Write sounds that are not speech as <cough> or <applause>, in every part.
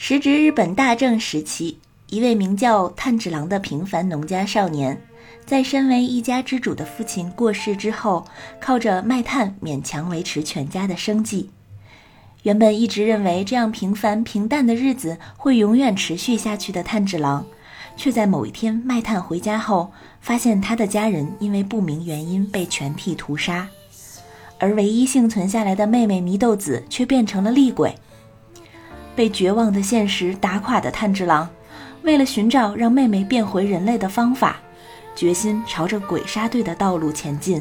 时值日本大正时期，一位名叫炭治郎的平凡农家少年，在身为一家之主的父亲过世之后，靠着卖炭勉强维持全家的生计。原本一直认为这样平凡平淡的日子会永远持续下去的炭治郎，却在某一天卖炭回家后，发现他的家人因为不明原因被全体屠杀，而唯一幸存下来的妹妹祢豆子却变成了厉鬼。被绝望的现实打垮的炭治郎，为了寻找让妹妹变回人类的方法，决心朝着鬼杀队的道路前进。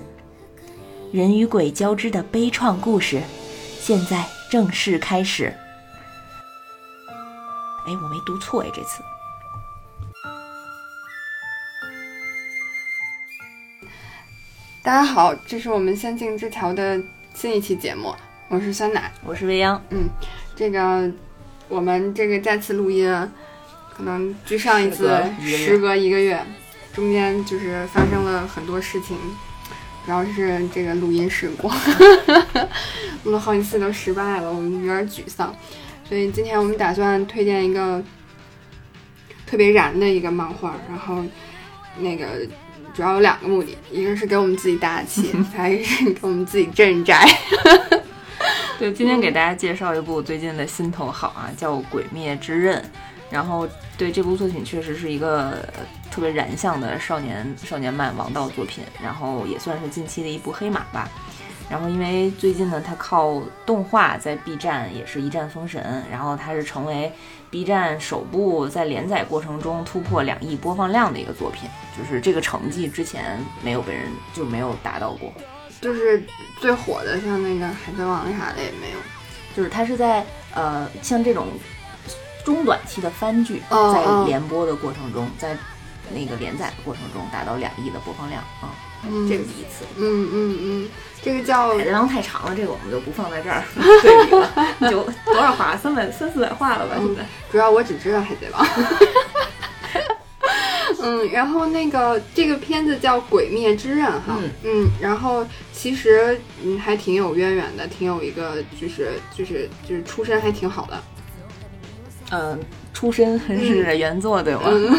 人与鬼交织的悲怆故事，现在正式开始。哎，我没读错哎，这次。大家好，这是我们仙境之条的新一期节目，我是酸奶，我是未央。嗯，这个我们这个再次录音，可能距上一次时隔一个月，中间就是发生了很多事情，主要是这个录音事故，<laughs> 录了好几次都失败了，我们有点沮丧，所以今天我们打算推荐一个特别燃的一个漫画，然后那个。主要有两个目的，一个是给我们自己打气，<laughs> 还一个是给我们自己镇宅。对，今天给大家介绍一部最近的心头好啊，叫《鬼灭之刃》。然后，对这部作品确实是一个特别燃向的少年少年漫王道作品，然后也算是近期的一部黑马吧。然后，因为最近呢，它靠动画在 B 站也是一战封神，然后它是成为 B 站首部在连载过程中突破两亿播放量的一个作品，就是这个成绩之前没有被人就没有达到过，就是最火的像那个海贼王啥的也没有，就是它是在呃像这种中短期的番剧在连播的过程中，在那个连载的过程中达到两亿的播放量啊。嗯，这是第一次。嗯嗯嗯，这个叫海贼王太长了，这个我们就不放在这儿 <laughs> 对比了。就多少话？三百三四百话了吧？现在主要我只知道海贼王。<laughs> <laughs> 嗯，然后那个这个片子叫《鬼灭之刃》哈，嗯，然后其实嗯还挺有渊源的，挺有一个就是就是就是出身还挺好的。嗯。出身是原作对吧？嗯，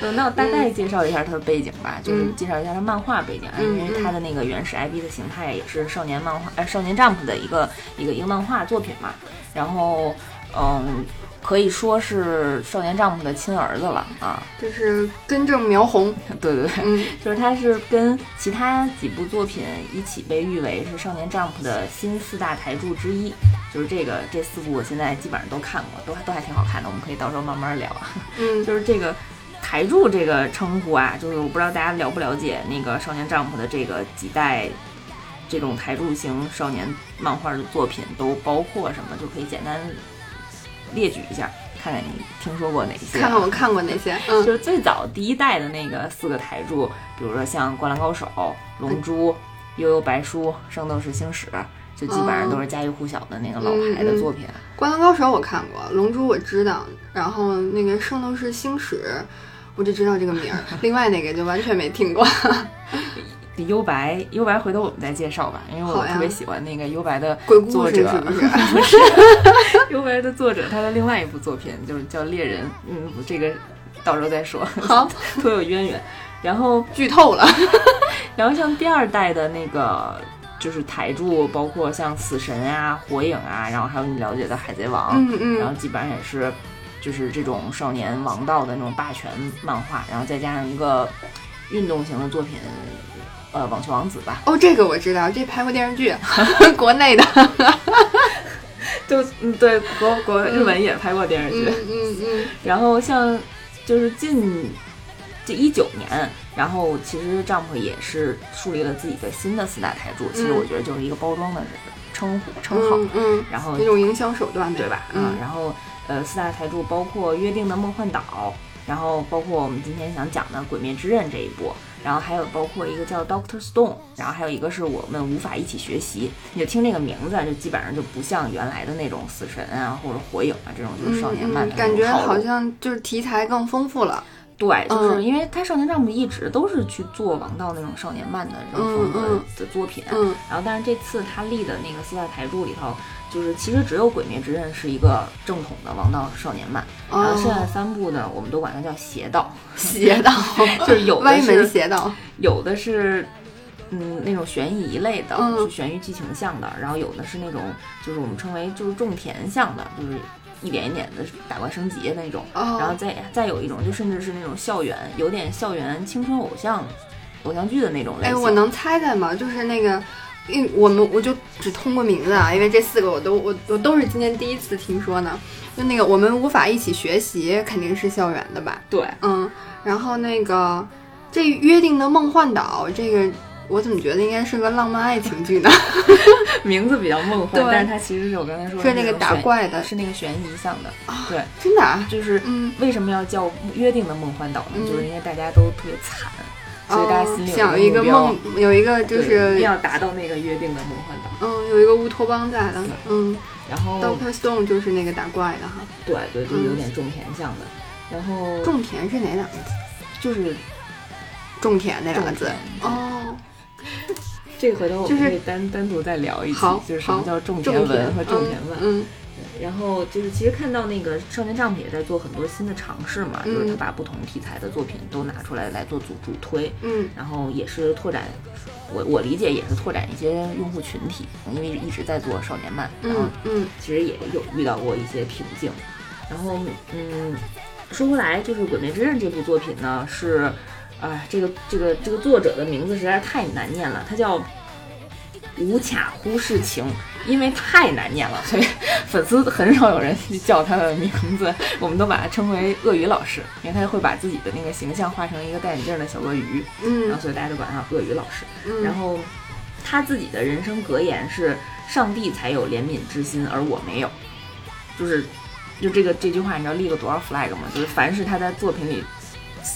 <laughs> 那我大概介绍一下它的背景吧，就是介绍一下它漫画背景，因为它的那个原始 IP 的形态也是少年漫画，呃，少年 Jump 的一个一个一个漫画作品嘛。然后，嗯。可以说是少年丈夫的亲儿子了啊，就是根正苗红。对 <laughs> 对对，<laughs> 就是他是跟其他几部作品一起被誉为是少年丈夫的新四大台柱之一。就是这个这四部我现在基本上都看过，都都还挺好看的。我们可以到时候慢慢聊。<laughs> 嗯，就是这个台柱这个称呼啊，就是我不知道大家了不了解那个少年丈夫的这个几代这种台柱型少年漫画的作品都包括什么，就可以简单。列举一下，看看你听说过哪些？看看我看过哪些？嗯，就是最早第一代的那个四个台柱，比如说像《灌篮高手》《龙珠》《悠悠白书》《圣斗士星矢》，就基本上都是家喻户晓的那个老牌的作品。《灌篮高手》我看过，《龙珠》我知道，然后那个《圣斗士星矢》，我就知道这个名儿，<laughs> 另外那个就完全没听过。<laughs> 幽白，幽白，回头我们再介绍吧，因为我特别喜欢那个幽白的作者，不是？<laughs> <laughs> 幽白的作者，他的另外一部作品就是叫猎人，嗯，这个到时候再说，好，<laughs> 颇有渊源。然后剧透了，然后像第二代的那个就是台柱，包括像死神啊、火影啊，然后还有你了解的海贼王，嗯嗯，然后基本上也是就是这种少年王道的那种霸权漫画，然后再加上一个运动型的作品。呃，网球王子吧。哦，这个我知道，这拍过电视剧，<laughs> 国内的。<laughs> 就嗯，对，国国日本也拍过电视剧。嗯嗯。然后像就是近这一九年，然后其实丈夫也是树立了自己的新的四大台柱。其实我觉得就是一个包装的称呼称号。嗯。然后一种营销手段，对吧？嗯。然后呃，四大台柱包括约定的梦幻岛，然后包括我们今天想讲的《鬼灭之刃》这一部。然后还有包括一个叫 Doctor Stone，然后还有一个是我们无法一起学习。你就听这个名字，就基本上就不像原来的那种死神啊或者火影啊这种就是少年漫的感觉好像就是题材更丰富了。对，就是因为他少年丈夫一直都是去做王道那种少年漫的这种风格的作品，然后但是这次他立的那个四大台柱里头，就是其实只有《鬼灭之刃》是一个正统的王道少年漫，然后剩下三部呢，我们都管它叫邪道，<laughs> 邪道 <laughs> 就是有歪门邪道，有的是。嗯，那种悬疑一类的，是悬疑剧情向的，然后有的是那种，就是我们称为就是种田向的，就是一点一点的打怪升级那种，然后再再有一种，就甚至是那种校园，有点校园青春偶像偶像剧的那种类型。哎，我能猜猜吗？就是那个，因我们我就只通过名字啊，因为这四个我都我我都是今天第一次听说呢。就那个我们无法一起学习，肯定是校园的吧？对，嗯，然后那个这约定的梦幻岛这个。我怎么觉得应该是个浪漫爱情剧呢？<laughs> 名字比较梦幻，但是它其实是我刚才说是那个打怪的，是那个悬疑向的。对，真的啊，就是嗯为什么要叫约定的梦幻岛呢？就是因为大家都特别惨，所以大家心里想一个梦，有一个就是一定要达到那个约定的梦幻岛。嗯，有一个乌托邦在的。嗯，然后 Doctor Stone 就是那个打怪的哈。对对，就是有点种田像的。然后种田是哪两个字？就是种田那两个字。哦。<laughs> 这个回头我们可以单单独再聊一期，就是什么叫种田文和种田文。嗯，然后就是其实看到那个少年丈夫也在做很多新的尝试嘛，就是他把不同题材的作品都拿出来来做主主推。嗯，然后也是拓展，我我理解也是拓展一些用户群体，因为一直在做少年漫，然后嗯，其实也有遇到过一些瓶颈。然后嗯，说回来，就是《鬼灭之刃》这部作品呢是。哎，这个这个这个作者的名字实在是太难念了，他叫无卡忽视情，因为太难念了，所以 <laughs> 粉丝很少有人去叫他的名字，我们都把他称为鳄鱼老师，因为他会把自己的那个形象画成一个戴眼镜的小鳄鱼，嗯，然后所以大家都管他鳄鱼老师。然后他自己的人生格言是：上帝才有怜悯之心，而我没有。就是就这个这句话，你知道立了多少 flag 吗？就是凡是他在作品里。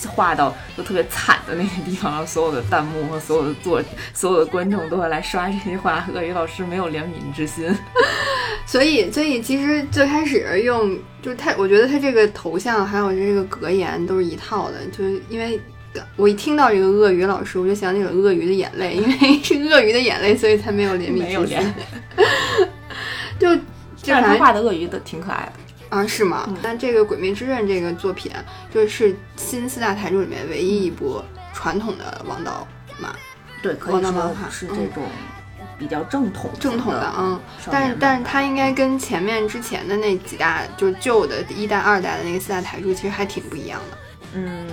画到就特别惨的那个地方，然后所有的弹幕和所有的作，所有的观众都会来刷这句话：鳄鱼老师没有怜悯之心。所以，所以其实最开始用就是他，我觉得他这个头像还有这个格言都是一套的，就是因为我一听到这个鳄鱼老师，我就想起了鳄鱼的眼泪，因为是鳄鱼的眼泪，所以才没有怜悯之心。<laughs> 就，但是他画的鳄鱼都挺可爱的。啊，是吗？但这个《鬼灭之刃》这个作品，就是新四大台柱里面唯一一部传统的王道漫，对，可以说是这种比较正统正统的，嗯。但是，但是它应该跟前面之前的那几大，就是旧的一代、二代的那个四大台柱，其实还挺不一样的。嗯，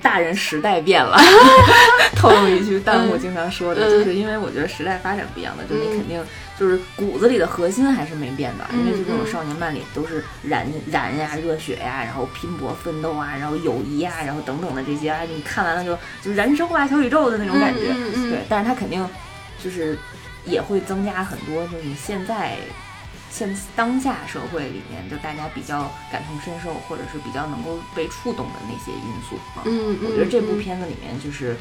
大人时代变了，<laughs> 透露一句弹幕经常说的，就是因为我觉得时代发展不一样了，就你肯定。就是骨子里的核心还是没变的，因为就这种少年漫里都是燃燃呀、热血呀，然后拼搏奋斗啊，然后友谊啊，然后等等的这些啊，你看完了就就燃烧吧小宇宙的那种感觉。对，但是它肯定就是也会增加很多，就是你现在现当下社会里面就大家比较感同身受，或者是比较能够被触动的那些因素啊。嗯我觉得这部片子里面就是。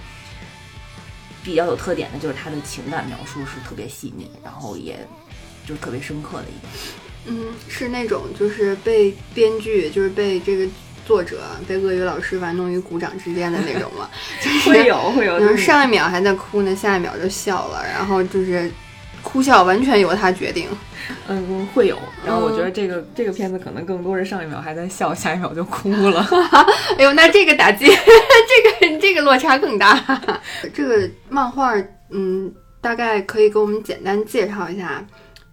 比较有特点的就是他的情感描述是特别细腻，然后也就特别深刻的一个。嗯，是那种就是被编剧就是被这个作者被鳄鱼老师玩弄于股掌之间的那种吗？会 <laughs> 有会有，就是上一秒还在哭呢，下一秒就笑了，然后就是。哭笑完全由他决定，嗯，会有。然后我觉得这个这个片子可能更多是上一秒还在笑，下一秒就哭了。<laughs> 哎呦，那这个打击，<laughs> 这个这个落差更大。这个漫画，嗯，大概可以给我们简单介绍一下，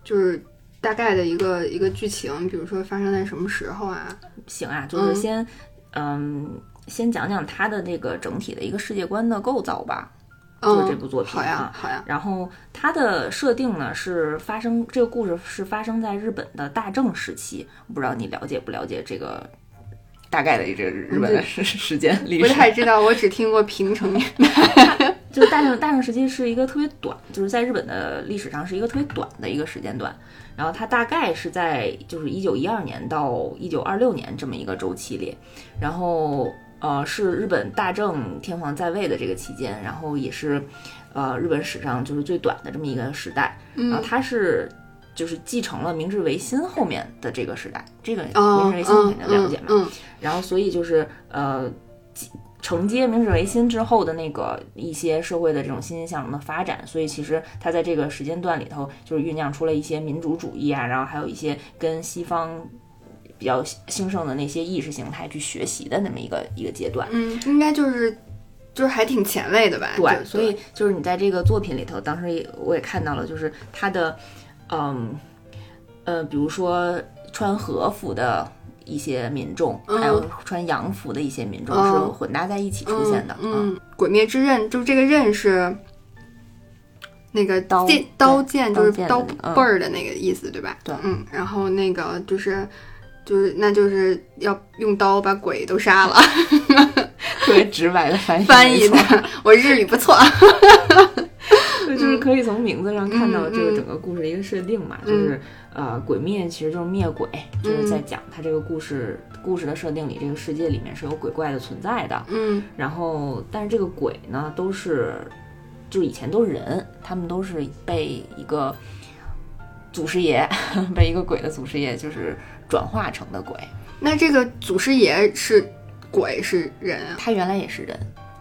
就是大概的一个一个剧情，比如说发生在什么时候啊？行啊，就是先，嗯，先讲讲它的这个整体的一个世界观的构造吧。就是这部作品好呀，好呀。然后它的设定呢是发生这个故事是发生在日本的大正时期，不知道你了解不了解这个大概的这个日本的时时间历史？不太知道，我只听过平成年代。<laughs> 就是大正大正时期是一个特别短，就是在日本的历史上是一个特别短的一个时间段。然后它大概是在就是一九一二年到一九二六年这么一个周期里，然后。呃，是日本大正天皇在位的这个期间，然后也是，呃，日本史上就是最短的这么一个时代。然后它是就是继承了明治维新后面的这个时代，这个明治维新肯定了解嘛，然后所以就是呃。承接明治维新之后的那个一些社会的这种欣欣向荣的发展，所以其实它在这个时间段里头，就是酝酿出了一些民主主义啊，然后还有一些跟西方比较兴盛的那些意识形态去学习的那么一个一个阶段。嗯，应该就是就是还挺前卫的吧？对，所以就是你在这个作品里头，当时也我也看到了，就是他的嗯呃，比如说穿和服的。一些民众，还有穿洋服的一些民众是混搭在一起出现的。嗯，鬼灭之刃就是这个刃是那个刀剑，刀剑就是刀背儿的那个意思，对吧？对，嗯，然后那个就是就是那就是要用刀把鬼都杀了，<laughs> 特别直白的翻译翻译的，我日语不错。<laughs> 就是可以从名字上看到这个整个故事的一个设定嘛，就是呃，鬼灭其实就是灭鬼，就是在讲他这个故事故事的设定里，这个世界里面是有鬼怪的存在的。嗯，然后但是这个鬼呢，都是就以前都是人，他们都是被一个祖师爷，<laughs> 被一个鬼的祖师爷就是转化成的鬼。那这个祖师爷是鬼是人啊？他原来也是人。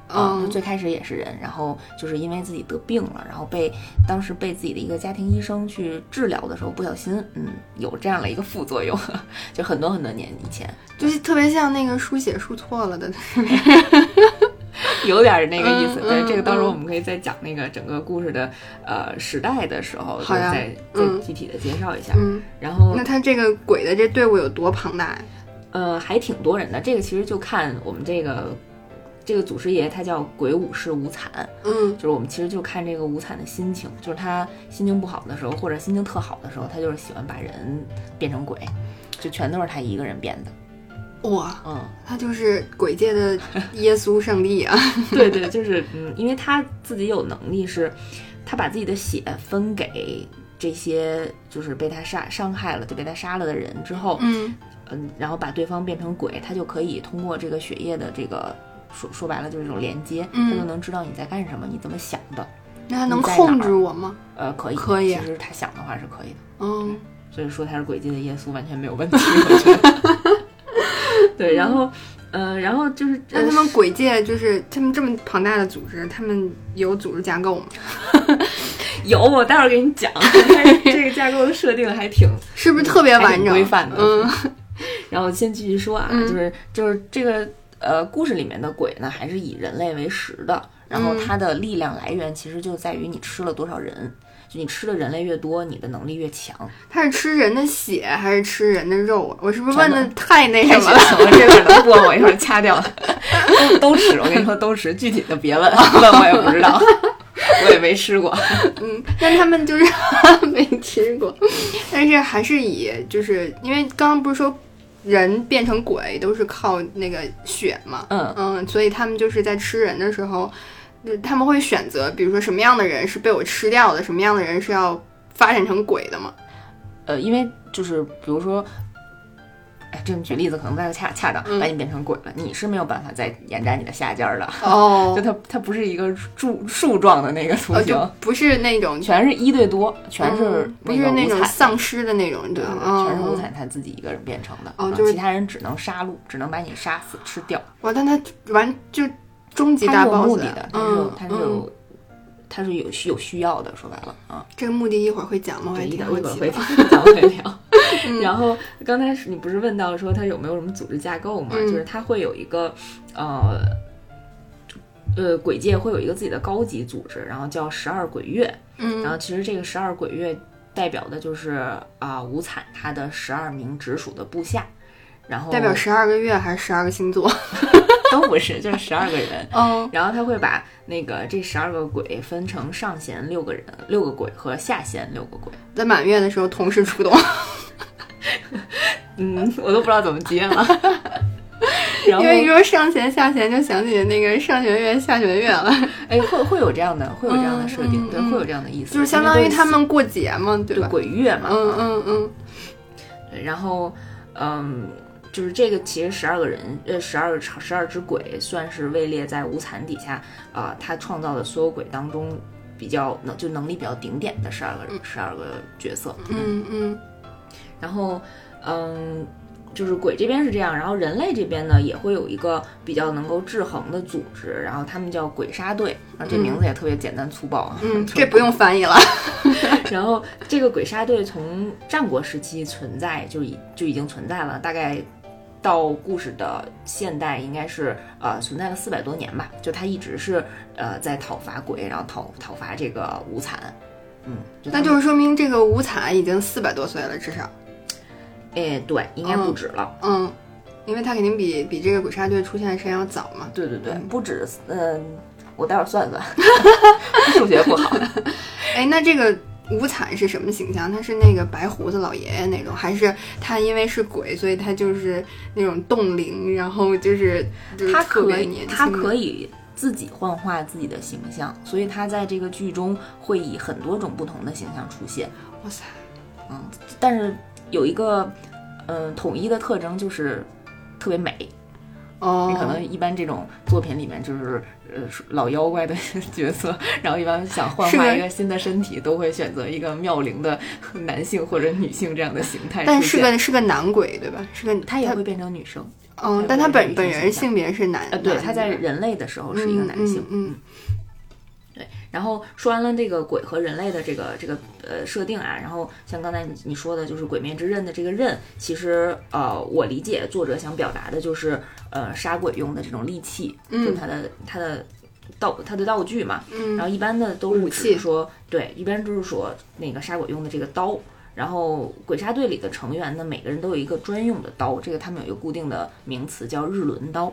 嗯，最开始也是人，然后就是因为自己得病了，然后被当时被自己的一个家庭医生去治疗的时候，不小心，嗯，有这样的一个副作用，<laughs> 就很多很多年以前，就是特别像那个书写输错了的，<laughs> <laughs> 有点那个意思。对，这个到时候我们可以再讲那个整个故事的呃时代的时候，再再具体的介绍一下。嗯，然后那他这个鬼的这队伍有多庞大呀？呃，还挺多人的。这个其实就看我们这个。这个祖师爷他叫鬼武士无惨，嗯，就是我们其实就看这个无惨的心情，就是他心情不好的时候，或者心情特好的时候，他就是喜欢把人变成鬼，就全都是他一个人变的。哇，嗯，他就是鬼界的 <laughs> 耶稣圣地啊。<laughs> 对对，就是嗯，因为他自己有能力，是他把自己的血分给这些就是被他杀伤害了就被他杀了的人之后，嗯嗯，然后把对方变成鬼，他就可以通过这个血液的这个。说说白了就是一种连接，他就能知道你在干什么，你怎么想的。那他能控制我吗？呃，可以，可以。其实他想的话是可以的。嗯，所以说他是鬼界的耶稣完全没有问题。我觉得。<laughs> 对，然后，呃，然后就是那他们鬼界就是他们这么庞大的组织，他们有组织架构吗？<laughs> 有，我待会儿给你讲。<laughs> 这个架构的设定还挺，<laughs> 是不是特别完整、规范的？嗯。然后先继续说啊，就是就是这个。呃，故事里面的鬼呢，还是以人类为食的，然后它的力量来源其实就在于你吃了多少人，就你吃的人类越多，你的能力越强。他是吃人的血还是吃人的肉啊？我是不是问的太那什么了？我这会能播？我一会儿掐掉。都都吃，我跟你说都吃，具体的别问，问我也不知道，<laughs> 我也没吃过。<laughs> 嗯，但他们就是 <laughs> 没吃过，但是还是以就是因为刚刚不是说。人变成鬼都是靠那个血嘛，嗯嗯，所以他们就是在吃人的时候，他们会选择，比如说什么样的人是被我吃掉的，什么样的人是要发展成鬼的吗？呃，因为就是比如说。哎，这么举例子可能不太恰恰当，把你变成鬼了，你是没有办法再延展你的下尖的。哦，<laughs> 就它它不是一个柱树状的那个图形，不是那种全是一对多，全是不是那种丧尸的那种，对，全是五彩他自己一个人变成的。哦，就是其他人只能杀戮，只能把你杀死吃掉。哇，但他完就终极大 boss，目的的，他是有他是有他是有有需要的。说白了啊，这个目的一会儿会讲吗？一会儿会讲会聊。<laughs> 然后刚才你不是问到说他有没有什么组织架构吗？就是他会有一个，呃，呃，鬼界会有一个自己的高级组织，然后叫十二鬼月。嗯，然后其实这个十二鬼月代表的就是啊，无惨他的十二名直属的部下。然后代表十二个月还是十二个星座？<laughs> 都不是，就是十二个人。<laughs> 哦，然后他会把那个这十二个鬼分成上弦六个人，六个鬼和下弦六个鬼，在满月的时候同时出动。嗯，我都不知道怎么接了。<laughs> 因为一说上弦下弦，就想起那个上弦月下弦月了。哎，会会有这样的，会有这样的设定，对，会有这样的意思，就是相当于他们过节嘛，对吧？鬼月嘛。嗯嗯嗯。对，然后嗯，就是这个其实十二个人，呃，十二个十二只鬼算是位列在无惨底下啊，他创造的所有鬼当中比较能就能力比较顶点的十二个人十二个角色。嗯嗯，然后嗯。就是鬼这边是这样，然后人类这边呢也会有一个比较能够制衡的组织，然后他们叫鬼杀队，啊，这名字也特别简单粗暴啊。嗯，<laughs> 这不用翻译了。<laughs> 然后这个鬼杀队从战国时期存在就已就已经存在了，大概到故事的现代应该是呃存在了四百多年吧，就他一直是呃在讨伐鬼，然后讨讨伐这个无惨。嗯，那就是说明这个无惨已经四百多岁了，至少。哎，对，应该不止了。嗯，因为他肯定比比这个鬼杀队出现的时间要早嘛。对对对，不止。嗯，我待会儿算算，<laughs> 数学不好。哎，那这个无惨是什么形象？他是那个白胡子老爷爷那种，还是他因为是鬼，所以他就是那种冻龄，然后就是他可以，他可以自己幻化自己的形象，所以他在这个剧中会以很多种不同的形象出现。哇塞，嗯，但是有一个。嗯，统一的特征就是特别美。哦，可能一般这种作品里面就是呃老妖怪的 <laughs> 角色，然后一般想幻化一个新的身体，都会选择一个妙龄的 <laughs> 男性或者女性这样的形态。但是个是个男鬼对吧？是个他也会变成女生。嗯，但他本本人性别是男。呃，对，他在人类的时候是一个男性。嗯。对，然后说完了这个鬼和人类的这个这个呃设定啊，然后像刚才你你说的，就是《鬼灭之刃》的这个刃，其实呃，我理解作者想表达的就是呃杀鬼用的这种利器，就它的它的道它的道具嘛。嗯。然后一般的都是说，对，一般都是说那个杀鬼用的这个刀。然后鬼杀队里的成员呢，每个人都有一个专用的刀，这个他们有一个固定的名词叫日轮刀。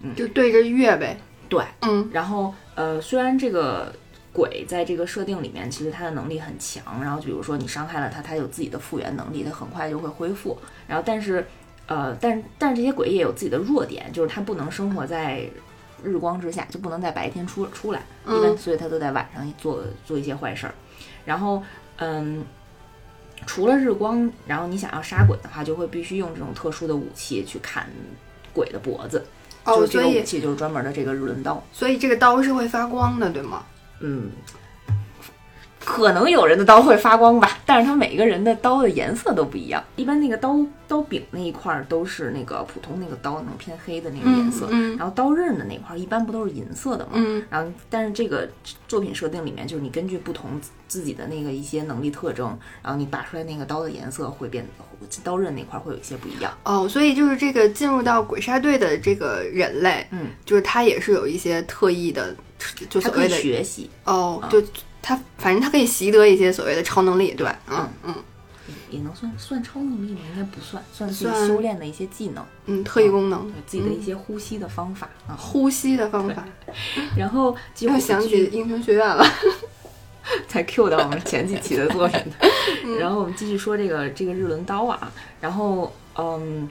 嗯，就对着月呗。对，嗯，然后呃，虽然这个鬼在这个设定里面，其实他的能力很强，然后就比如说你伤害了他，他有自己的复原能力，他很快就会恢复。然后但是，呃，但但是这些鬼也有自己的弱点，就是他不能生活在日光之下，就不能在白天出出来，一般所以他都在晚上做做一些坏事儿。然后，嗯，除了日光，然后你想要杀鬼的话，就会必须用这种特殊的武器去砍鬼的脖子。哦，所以武器就是专门的这个日轮刀，所以这个刀是会发光的，对吗？嗯。可能有人的刀会发光吧，但是他每个人的刀的颜色都不一样。一般那个刀刀柄那一块都是那个普通那个刀那种偏黑的那个颜色，然后刀刃的那块一般不都是银色的吗？然后但是这个作品设定里面就是你根据不同自己的那个一些能力特征，然后你拔出来那个刀的颜色会变，刀刃那块会有一些不一样。哦，所以就是这个进入到鬼杀队的这个人类，嗯，就是他也是有一些特异的，就所谓的学习哦，就。他反正他可以习得一些所谓的超能力，对？嗯嗯，也能算算超能力吗？应该不算，算是修炼的一些技能，嗯，特异功能，自己的一些呼吸的方法啊，呼吸的方法。<laughs> 然后又想起英雄学院了，<laughs> 才 Q 到我们前几期的作品。<laughs> 然后我们继续说这个这个日轮刀啊，然后嗯。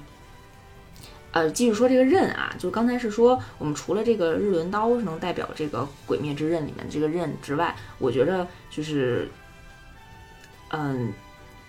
呃，继续说这个刃啊，就刚才是说，我们除了这个日轮刀是能代表这个《鬼灭之刃》里面这个刃之外，我觉得就是，嗯，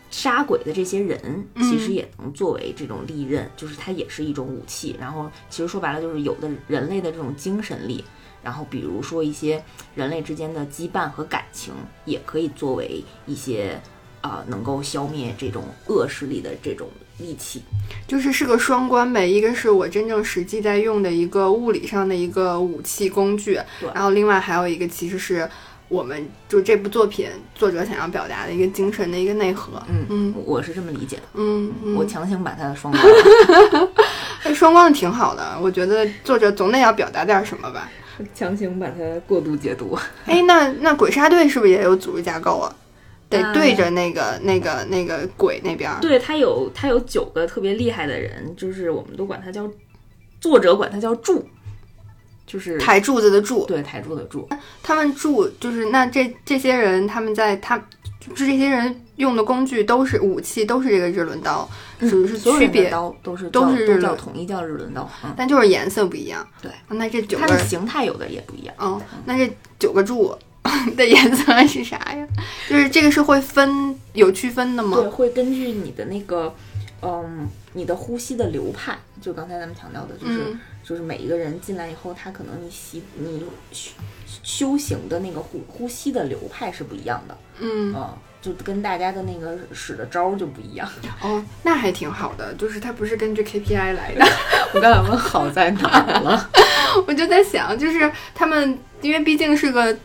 杀鬼的这些人其实也能作为这种利刃，就是它也是一种武器。然后，其实说白了就是有的人类的这种精神力，然后比如说一些人类之间的羁绊和感情，也可以作为一些啊能够消灭这种恶势力的这种。利器，就是是个双关呗。一个是我真正实际在用的一个物理上的一个武器工具，然后另外还有一个其实是我们就这部作品作者想要表达的一个精神的一个内核。嗯嗯，我是这么理解的。嗯，我强行把它的双关，<laughs> 哎，双关的挺好的。我觉得作者总得要表达点什么吧。<laughs> 强行把它过度解读。哎，那那鬼杀队是不是也有组织架构啊？得对着那个、那个、那个鬼那边。对他有他有九个特别厉害的人，就是我们都管他叫作者管他叫柱，就是抬柱子的柱。对，抬柱的柱。他们柱就是那这这些人，他们在他就是这些人用的工具都是武器，都是这个日轮刀，只是区别刀都是都是日轮统一叫日轮刀，但就是颜色不一样。对，那这九个它的形态有的也不一样。嗯，那这九个柱。<laughs> 的颜色是啥呀？就是这个是会分有区分的吗？对，会根据你的那个，嗯，你的呼吸的流派，就刚才咱们强调的，就是就是每一个人进来以后，他可能你习你修修行的那个呼呼吸的流派是不一样的，嗯嗯，就跟大家的那个使的招儿就不一样。<laughs> 哦，那还挺好的，就是它不是根据 KPI 来的。<laughs> 我刚才问好在哪儿了？我就在想，就是他们，因为毕竟是个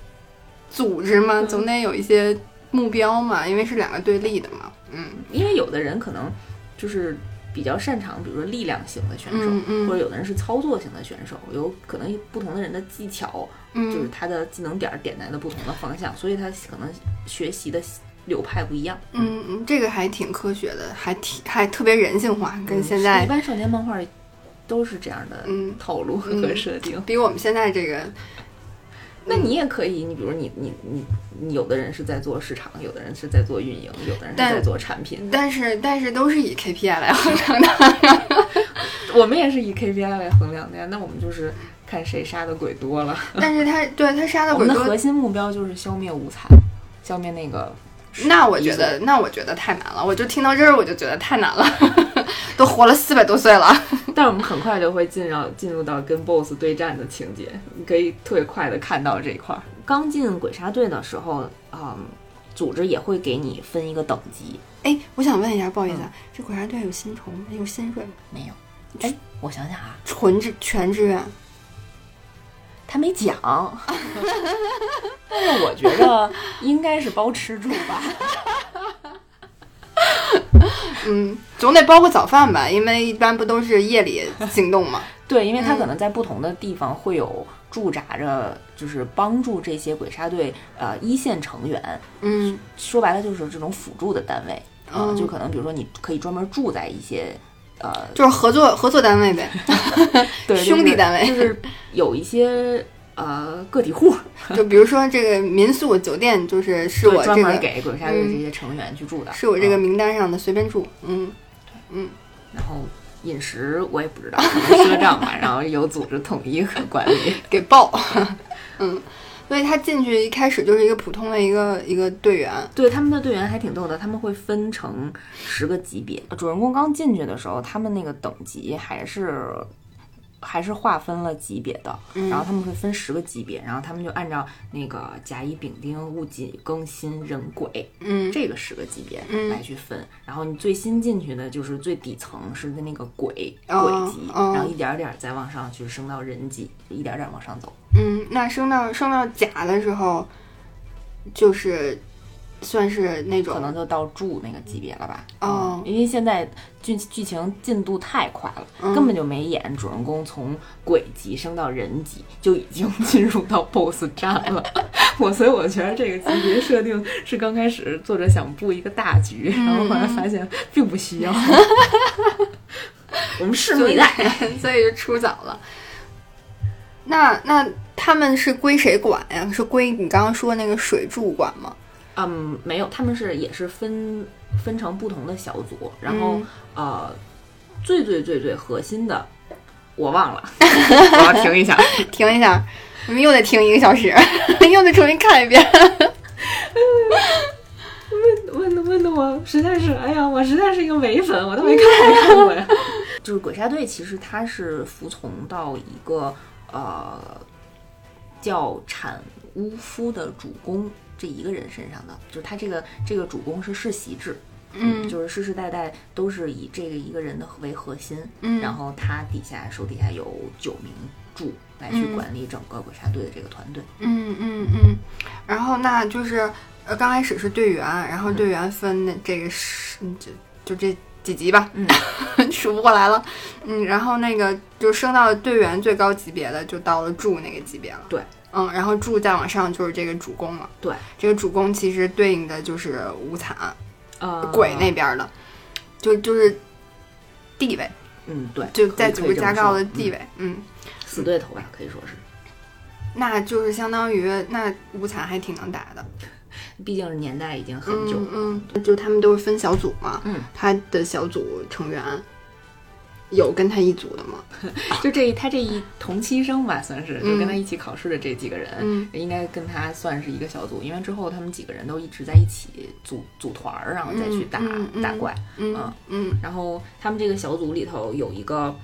组织嘛，总得有一些目标嘛，因为是两个对立的嘛。嗯因为有的人可能就是比较擅长，比如说力量型的选手，嗯嗯或者有的人是操作型的选手，有可能不同的人的技巧，就是嗯他的技能点儿点在了不同的方向，所以他可能学习的流派不一样。嗯嗯，这个还挺科学的，还挺还特别人性化，跟现在一般少年漫画都是这样的嗯套路嗯和设定。比我们现在这个，那你也可以，你比如你你你你有的人是在做市场，有的人是在做运营，有的人是在做产品。但是但是都是以 KPI 来衡量的。<laughs> 我们也是以 KPI 来衡量的呀，那我们就是看谁杀的鬼多了。但是他对他杀的鬼多我们的核，心目标就是消灭无惨，消灭那个。那我觉得那我觉得太难了，我就听到这儿我就觉得太难了，都活了四百多岁了。<laughs> 但是我们很快就会进入进入到跟 BOSS 对战的情节，你可以特别快的看到这一块儿。刚进鬼杀队的时候，嗯，组织也会给你分一个等级，哎，我想问一下，不好意思啊，这鬼杀队有薪酬吗？有薪水吗？没有？哎，我想想啊，纯志全志愿。他没讲，<laughs> 但是我觉得应该是包吃住吧。<laughs> 嗯，总得包个早饭吧，因为一般不都是夜里 <laughs> 行动嘛。对，因为他可能在不同的地方会有驻扎着，就是帮助这些鬼杀队呃一线成员。嗯说白了就是这种辅助的单位啊、嗯就可能比如说你可以专门住在一些呃就是合作合作单位呗。<laughs> 对兄弟单位就是就是有一些呃个体户，<laughs> 就比如说这个民宿酒店，就是是我专门给鬼杀队这些成员去住的，是我这个嗯名单上的随便住。嗯嗯然后饮食我也不知道，赊账吧，<laughs> 然后有组织统一和管理。<laughs> 给报。嗯，所以他进去一开始就是一个普通的一个一个队员。对他们的队员还挺逗的，他们会分成十个级别。主人公刚进去的时候，他们那个等级还是还是划分了级别的，嗯。然后他们会分十个级别，然后他们就按照那个甲乙丙丁戊己庚辛壬癸嗯。这个十个级别嗯。来去分。然后你最新进去的就是最底层是的那个癸哦癸级，哦。然后一点儿点儿再往上去升到人级，一点儿点儿往上走。嗯，那升到升到甲的时候，就是算是那种可能就到柱那个级别了吧？哦嗯因为现在剧剧情进度太快了，嗯根本就没演主人公从鬼级升到人级，就已经 <laughs> 进入到 BOSS 战了。我所以我觉得这个级别设定是刚开始作者想布一个大局，然后后来发现并不需要。<laughs> 我们拭目以待。<laughs> 所以就出早了。那那他们是归谁管呀？是归你刚刚说那个水柱管吗？嗯，没有，他们是也是分分成不同的小组，然后、嗯呃，最最最最核心的我忘了，<laughs> 我要停一下。<laughs> 停一下，我们又得听一个小时，<laughs> 又得重新看一遍。问问的问的我实在是，哎呀，我实在是一个伪粉，我都没看没看过呀。就是鬼杀队，其实它是服从到一个呃叫产巫夫的主公这一个人身上的，就是他这个这个主公是世袭制，嗯。就是世世代代都是以这个一个人的为核心，嗯。然后他底下手底下有九名助来去嗯管理整个鬼杀队的这个团队。嗯嗯嗯，然后那就是呃，刚开始是队员，然后队员分的这个是嗯就就这几级吧，嗯，<laughs> 数不过来了，嗯，然后那个就升到队员最高级别的，就到了助那个级别了，对，嗯，然后柱再往上就是这个主攻了，对，这个主攻其实对应的就是无惨呃，鬼那边的，就就是地位，嗯对，就在组织架构的地，位，嗯。嗯死对头吧，可以说是。那就是相当于那无惨还挺能打的，<laughs> 毕竟是年代已经很久了。嗯嗯，就他们都是分小组嘛，嗯，他的小组成员有跟他一组的吗？<laughs> 就这他这一同期生吧，算是嗯就跟他一起考试的这几个人，嗯应该跟他算是一个小组，因为之后他们几个人都一直在一起组组团儿，然后再去打、嗯嗯嗯打怪。嗯嗯嗯然后他们这个小组里头有一个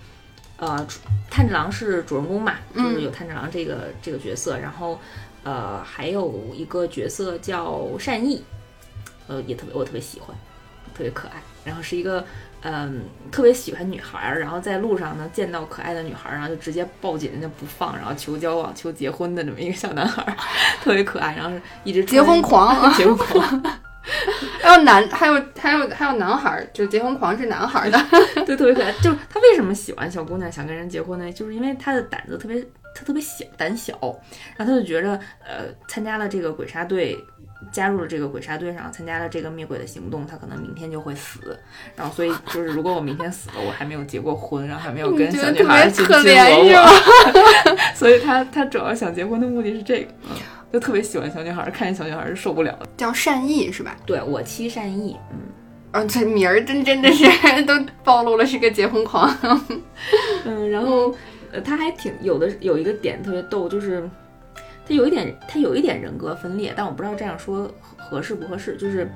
呃，炭治郎是主人公嘛，就是有炭治郎这个这个角色，然后呃还有一个角色叫善意，呃也特别我特别喜欢，特别可爱，然后是一个嗯特别喜欢女孩儿，然后在路上呢见到可爱的女孩儿，然后就直接抱紧人家不放，然后求交往求结婚的这么一个小男孩儿，<laughs> 特别可爱，然后是一直结婚狂，结婚狂。还有男，还有还有还有男孩儿，就结婚狂是男孩儿的，<laughs> 对，特别可爱。就是他为什么喜欢小姑娘，想跟人结婚呢？就是因为他的胆子特别，他特别小，胆小，然后他就觉着，呃，参加了这个鬼杀队，加入了这个鬼杀队上，参加了这个灭鬼的行动，他可能明天就会死。然后所以就是，如果我明天死了，我还没有结过婚，然后还没有跟小女孩去亲我，<laughs> 所以他他主要想结婚的目的是这个。就特别喜欢小女孩，看见小女孩是受不了的。叫善意是吧？对我妻善意，嗯，嗯，这名儿真真的是 <laughs> 都暴露了是个结婚狂。嗯，然后呃，他还挺有的，有一个点特别逗，就是他有一点，他有一点人格分裂，但我不知道这样说合适不合适。就是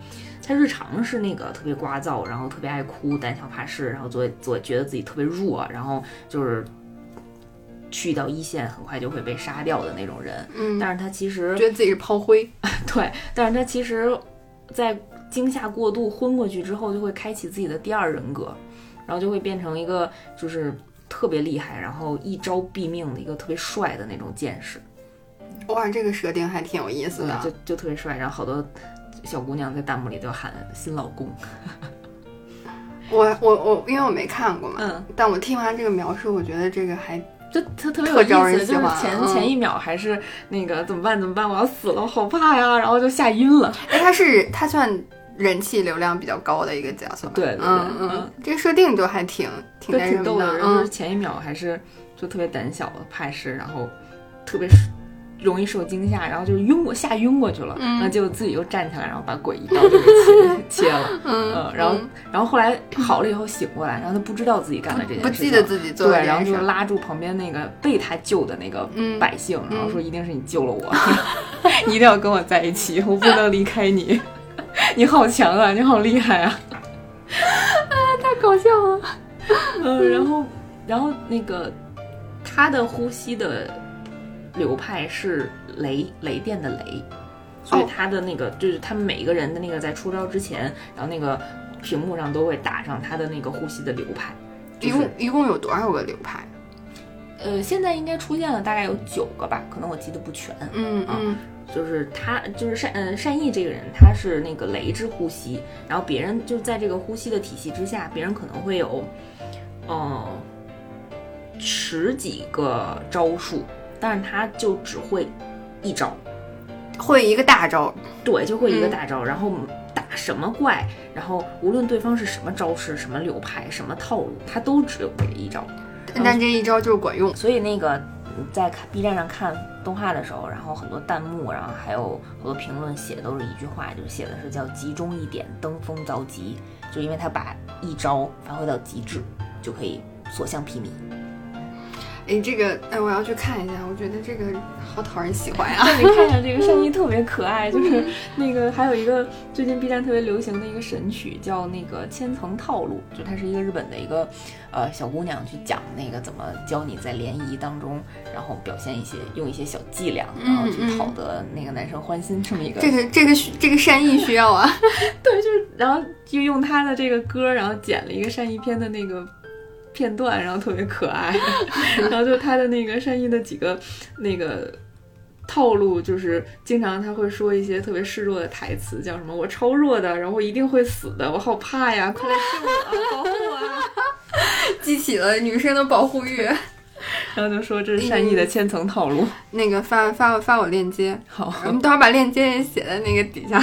他日常是那个特别聒噪，然后特别爱哭，胆小怕事，然后做做觉得自己特别弱，然后就是。去到一线很快就会被杀掉的那种人，嗯，但是他其实觉得自己是炮灰，<laughs> 对，但是他其实，在惊吓过度昏过去之后，就会开启自己的第二人格，然后就会变成一个就是特别厉害，然后一招毙命的一个特别帅的那种剑士。哇，这个设定还挺有意思的，就就特别帅，然后好多小姑娘在弹幕里都喊新老公。<laughs> 我我我，因为我没看过嘛，嗯，但我听完这个描述，我觉得这个还。就特特别有意思，就是前前一秒还是那个怎么办怎么办，我要死了，我好怕呀，然后就吓晕了。哎，他是他算人气流量比较高的一个角色，对对对，嗯嗯，这个设定就还挺挺挺逗的，就是前一秒还是就特别胆小的怕事，然后特别。容易受惊吓，然后就晕过，吓晕过去了，然后结果自己又站起来，然后把鬼一刀就给切切了，<laughs> 嗯，然后然后后来好了以后醒过来，然后他不知道自己干了这件事，不记得自己做对，然后就拉住旁边那个被他救的那个百姓，然后说一定是你救了我，你 <laughs> 一定要跟我在一起，我不能离开你，<laughs> 你好强啊，你好厉害啊，啊，太搞笑了，嗯，然后然后那个他的呼吸的。流派是雷雷电的雷，所以他的那个就是他们每一个人的那个在出招之前，然后那个屏幕上都会打上他的那个呼吸的流派。一共一共有多少个流派？呃，现在应该出现了大概有九个吧，可能我记得不全。嗯嗯，就是他就是善嗯善意这个人，他是那个雷之呼吸，然后别人就在这个呼吸的体系之下，别人可能会有嗯十几个招数。但是他就只会一招，会一个大招，对，就会一个大招，然后打什么怪，然后无论对方是什么招式、什么流派、什么套路，他都只有这一招。但这一招就是管用。所以那个在看 B 站上看动画的时候，然后很多弹幕，然后还有很多评论写的都是一句话，就写的是叫“集中一点，登峰造极”，就因为他把一招发挥到极致，就可以所向披靡。哎，这个哎，我要去看一下。我觉得这个好讨人喜欢呀！你看一下这个 <laughs> 声音特别可爱，就是那个还有一个最近 B 站特别流行的一个神曲，叫那个千层套路，就它是一个日本的一个呃小姑娘去讲那个怎么教你在联谊当中，然后表现一些用一些小伎俩，然后去讨得那个男生欢心这么一个。这个这个这个善意需要啊！<laughs> 对，就是然后就用他的这个歌，然后剪了一个善意片的那个。片段，然后特别可爱，<laughs> 然后就他的那个善意的几个那个套路，就是经常他会说一些特别示弱的台词，叫什么“我超弱的，然后我一定会死的，我好怕呀，快来救我，保护我啊 <laughs> ”，激起了女生的保护欲，<laughs> 然后就说这是善意的千层套路。那个发发发我链接，好，我们等会儿把链接也写在那个底下，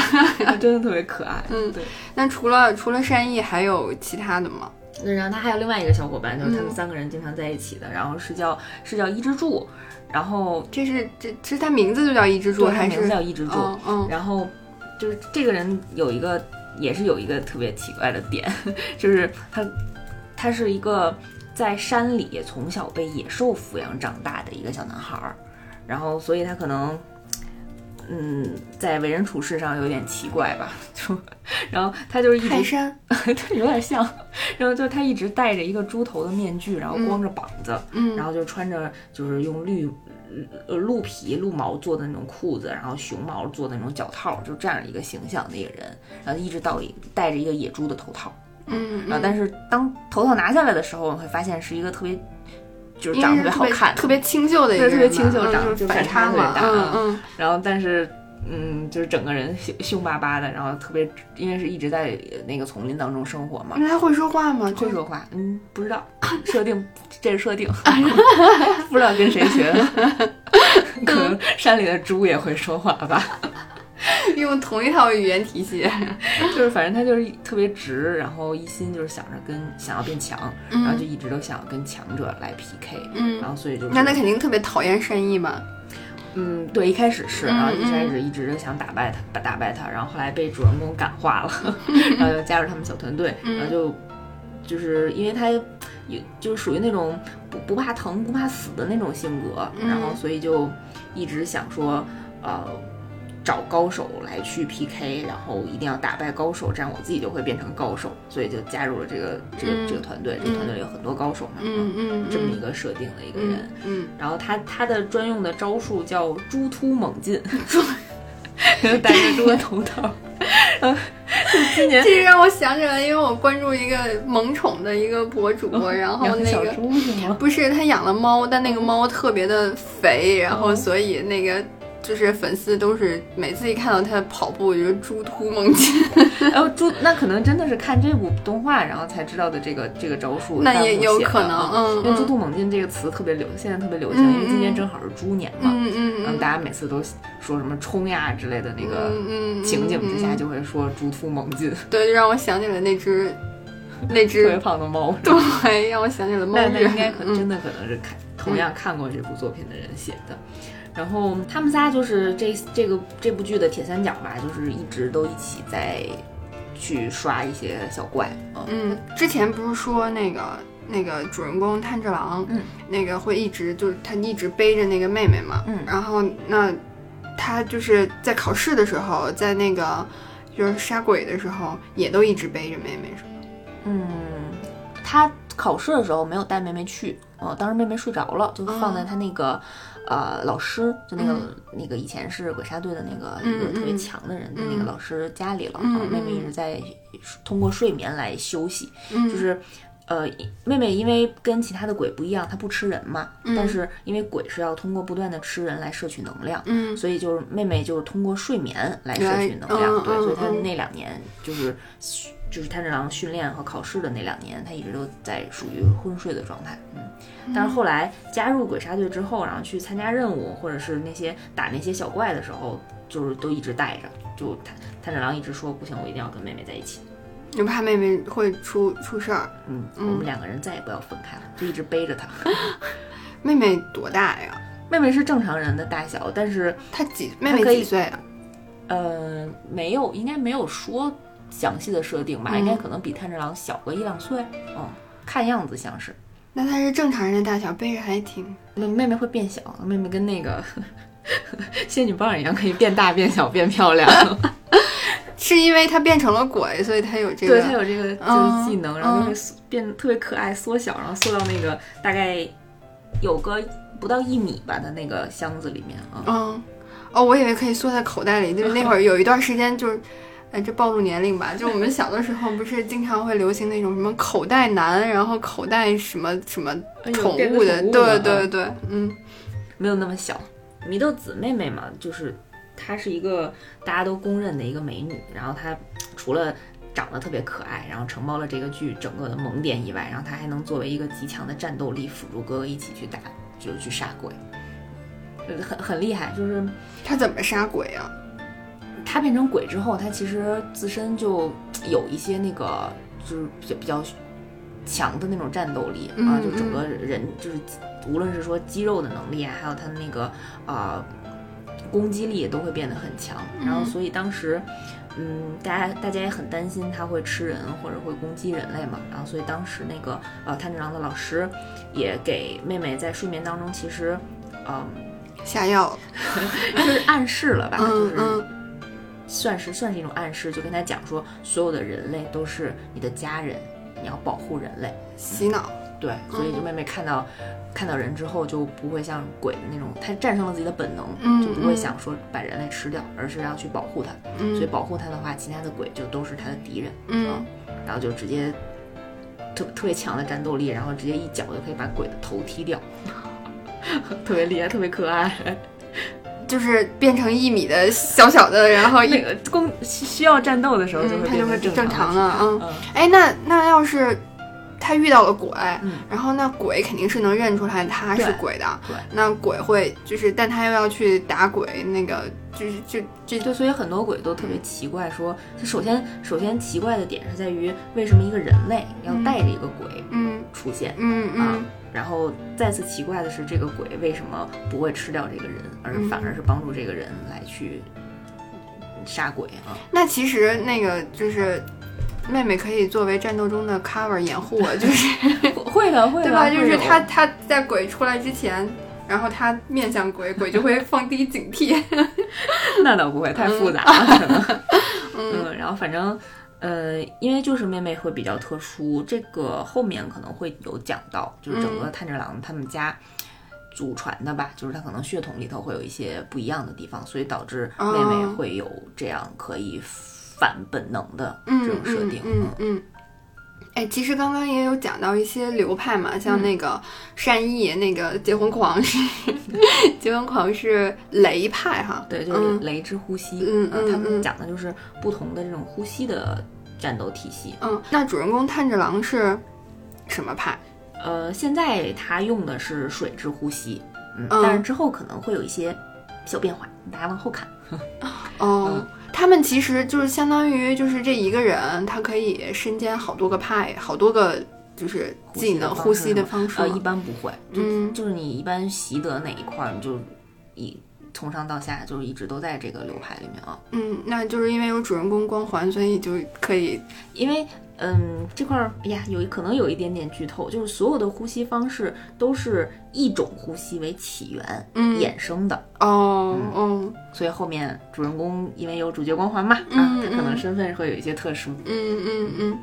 真的特别可爱。嗯，对。那除了除了善意，还有其他的吗？然后他还有另外一个小伙伴，就是他们三个人经常在一起的，然后是叫是叫伊之助，然后这是这其实他名字就叫伊之助，还是名字叫伊之助？嗯，然后就是这个人有一个也是有一个特别奇怪的点，<laughs> 就是他他是一个在山里从小被野兽抚养长大的一个小男孩儿，然后所以他可能嗯，在为人处事上有点奇怪吧，就，然后他就是一直泰山，<laughs> 对，有点像，然后就他一直戴着一个猪头的面具，然后光着膀子，嗯，然后就穿着就是用绿呃鹿皮鹿毛做的那种裤子，然后熊毛做的那种脚套，就这样一个形象的一个人，然后一直到戴着一个野猪的头套，嗯，然后但是当头套拿下来的时候，会发现是一个特别。就是长得特别好看，特别清秀的一个，特别清秀，长得就反差特别大。嗯嗯。然后，但是，嗯，就是整个人凶凶巴巴的，然后特别，因为是一直在那个丛林当中生活嘛。那他会说话吗？会说话。嗯，不知道。设定，<laughs> 这是设定。<laughs> 不知道跟谁学的。<laughs> 可能山里的猪也会说话吧。<laughs> 用同一套语言体系，<laughs> 就是反正他就是特别直，然后一心就是想着跟想要变强，然后就一直都想要跟强者来 PK，嗯，然后所以就那他肯定特别讨厌善意嘛，嗯，对，一开始是，然后一开始一直想打败他，打打败他，然后后来被主人公感化了，<laughs> 然后就加入他们小团队，然后就就是因为他有就是属于那种不不怕疼不怕死的那种性格，然后所以就一直想说，呃。找高手来去 PK，然后一定要打败高手，这样我自己就会变成高手，所以就加入了这个这个这个团队。这个团队里有很多高手嘛，嗯嗯，这么一个设定的一个人。嗯，然后他他的专用的招数叫猪突猛进，<laughs> 戴着猪的头套。嗯，今年这让我想起来，因为我关注一个萌宠的一个博主，然后那个不是他养了猫，但那个猫特别的肥，然后所以那个。就是粉丝都是每次一看到他跑步，就是猪突猛进。<laughs> 然后猪那可能真的是看这部动画，然后才知道的这个这个招数。那也有可能，嗯，因为猪突猛进这个词特别流，现在特别流行，因为今年正好是猪年嘛，嗯嗯，然后大家每次都说什么冲呀之类的那个情景之下，就会说猪突猛进。对，就让我想起了那只 <laughs> 那只特别胖的猫，对，让我想起了猫。那那应该可真的可能是看同样看过这部作品的人写的。然后他们仨就是这这个这部剧的铁三角吧，就是一直都一起在去刷一些小怪。嗯，之前不是说那个那个主人公炭治郎，嗯，那个会一直就是他一直背着那个妹妹嘛，嗯，然后那他就是在考试的时候，在那个就是杀鬼的时候，也都一直背着妹妹，是吧？嗯，他考试的时候没有带妹妹去，哦，当时妹妹睡着了，就放在他那个。呃，老师就那个那个以前是鬼杀队的那个一个特别强的人的那个老师家里了，妹妹一直在通过睡眠来休息，就是呃，妹妹因为跟其他的鬼不一样，她不吃人嘛，但是因为鬼是要通过不断的吃人来摄取能量，所以就是妹妹就是通过睡眠来摄取能量，对，所以她那两年就是。就是炭治郎训练和考试的那两年，他一直都在属于昏睡的状态。嗯，但是后来加入鬼杀队之后，然后去参加任务或者是那些打那些小怪的时候，就是都一直带着。就炭炭治郎一直说不行，我一定要跟妹妹在一起，就怕妹妹会出出事儿。嗯，我们两个人再也不要分开了，就一直背着她。<laughs> 妹妹多大呀？妹妹是正常人的大小，但是她几妹妹几岁啊？呃，没有，应该没有说。详细的设定吧，应该可能比炭治郎小个一两岁，嗯，看样子像是。那他是正常人的大小，背着还挺。那妹妹会变小，妹妹跟那个 <laughs> 仙女棒一样，可以变大、变小、变漂亮。<laughs> 是因为它变成了鬼，所以它有这个，对它有这个就是技能，然后就会变特别可爱，缩小，然后缩到那个大概有个不到一米吧的那个箱子里面啊。嗯，哦，我以为可以缩在口袋里，就是那会儿有一段时间就是。哎，这暴露年龄吧？就我们小的时候，不是经常会流行那种什么口袋男，然后口袋什么什么宠物的，对对对，嗯，没有那么小。祢豆子妹妹嘛，就是她是一个大家都公认的一个美女，然后她除了长得特别可爱，然后承包了这个剧整个的萌点以外，然后她还能作为一个极强的战斗力辅助哥哥一起去打，就是去杀鬼，很很厉害。就是她怎么杀鬼啊？他变成鬼之后，他其实自身就有一些那个，就是比较比较强的那种战斗力啊，就整个人就是无论是说肌肉的能力啊，还有他的那个啊攻击力都会变得很强。然后，所以当时，嗯，大家大家也很担心他会吃人或者会攻击人类嘛。然后，所以当时那个呃炭治郎的老师也给妹妹在睡眠当中，其实嗯。下药，<laughs> 就是暗示了吧？嗯嗯，算是算是一种暗示，就跟他讲说，所有的人类都是你的家人，你要保护人类。洗脑。对，所以就妹妹看到看到人之后，就不会像鬼的那种，她战胜了自己的本能，就不会想说把人类吃掉，而是要去保护他。所以保护他的话，其他的鬼就都是他的敌人。嗯，然后就直接特特别强的战斗力，然后直接一脚就可以把鬼的头踢掉，<laughs> 特别厉害，特别可爱。就是变成一米的小小的，然后一个攻需要战斗的时候就会就会正常了。嗯，哎，那那要是。他遇到了鬼，嗯，然后那鬼肯定是能认出来他是鬼的，对，那鬼会就是，但他又要去打鬼，那个就是就就就所以很多鬼都特别奇怪，说，首先首先奇怪的点是在于为什么一个人类要带着一个鬼，嗯，出现，嗯嗯，然后再次奇怪的是这个鬼为什么不会吃掉这个人，而反而是帮助这个人来去杀鬼啊？那其实那个就是。妹妹可以作为战斗中的 cover 掩护，就是 <laughs> 会的，会的，对吧？就是他他在鬼出来之前，然后他面向鬼，鬼就会放低警惕。<laughs> 那倒不会，太复杂了。可能嗯，然后反正呃，因为就是妹妹会比较特殊，这个后面可能会有讲到，就是整个炭治郎他们家祖传的吧，就是他可能血统里头会有一些不一样的地方，所以导致妹妹会有这样可以。反本能的这种设定，嗯。嗯，哎，其实刚刚也有讲到一些流派嘛，像那个善意，那个结婚狂是 <laughs> 结婚狂是雷派哈，对，就是雷之呼吸，嗯嗯，他们讲的就是不同的这种呼吸的战斗体系。嗯，那主人公炭治郎是什么派？呃，现在他用的是水之呼吸，嗯，但是之后可能会有一些小变化，大家往后看。<laughs> 哦。他们其实就是相当于就是这一个人，他可以身兼好多个派，好多个就是技能呼吸的方式。呃，一般不会，嗯，就是你一般习得哪一块，你就一从上到下就是一直都在这个流派里面啊。嗯，那就是因为有主人公光环，所以就可以，因为。嗯，这块儿，哎呀，有可能有一点点剧透，就是所有的呼吸方式都是一种呼吸为起源衍生的哦，嗯，所以后面主人公因为有主角光环嘛，啊，他可能身份会有一些特殊，嗯嗯嗯。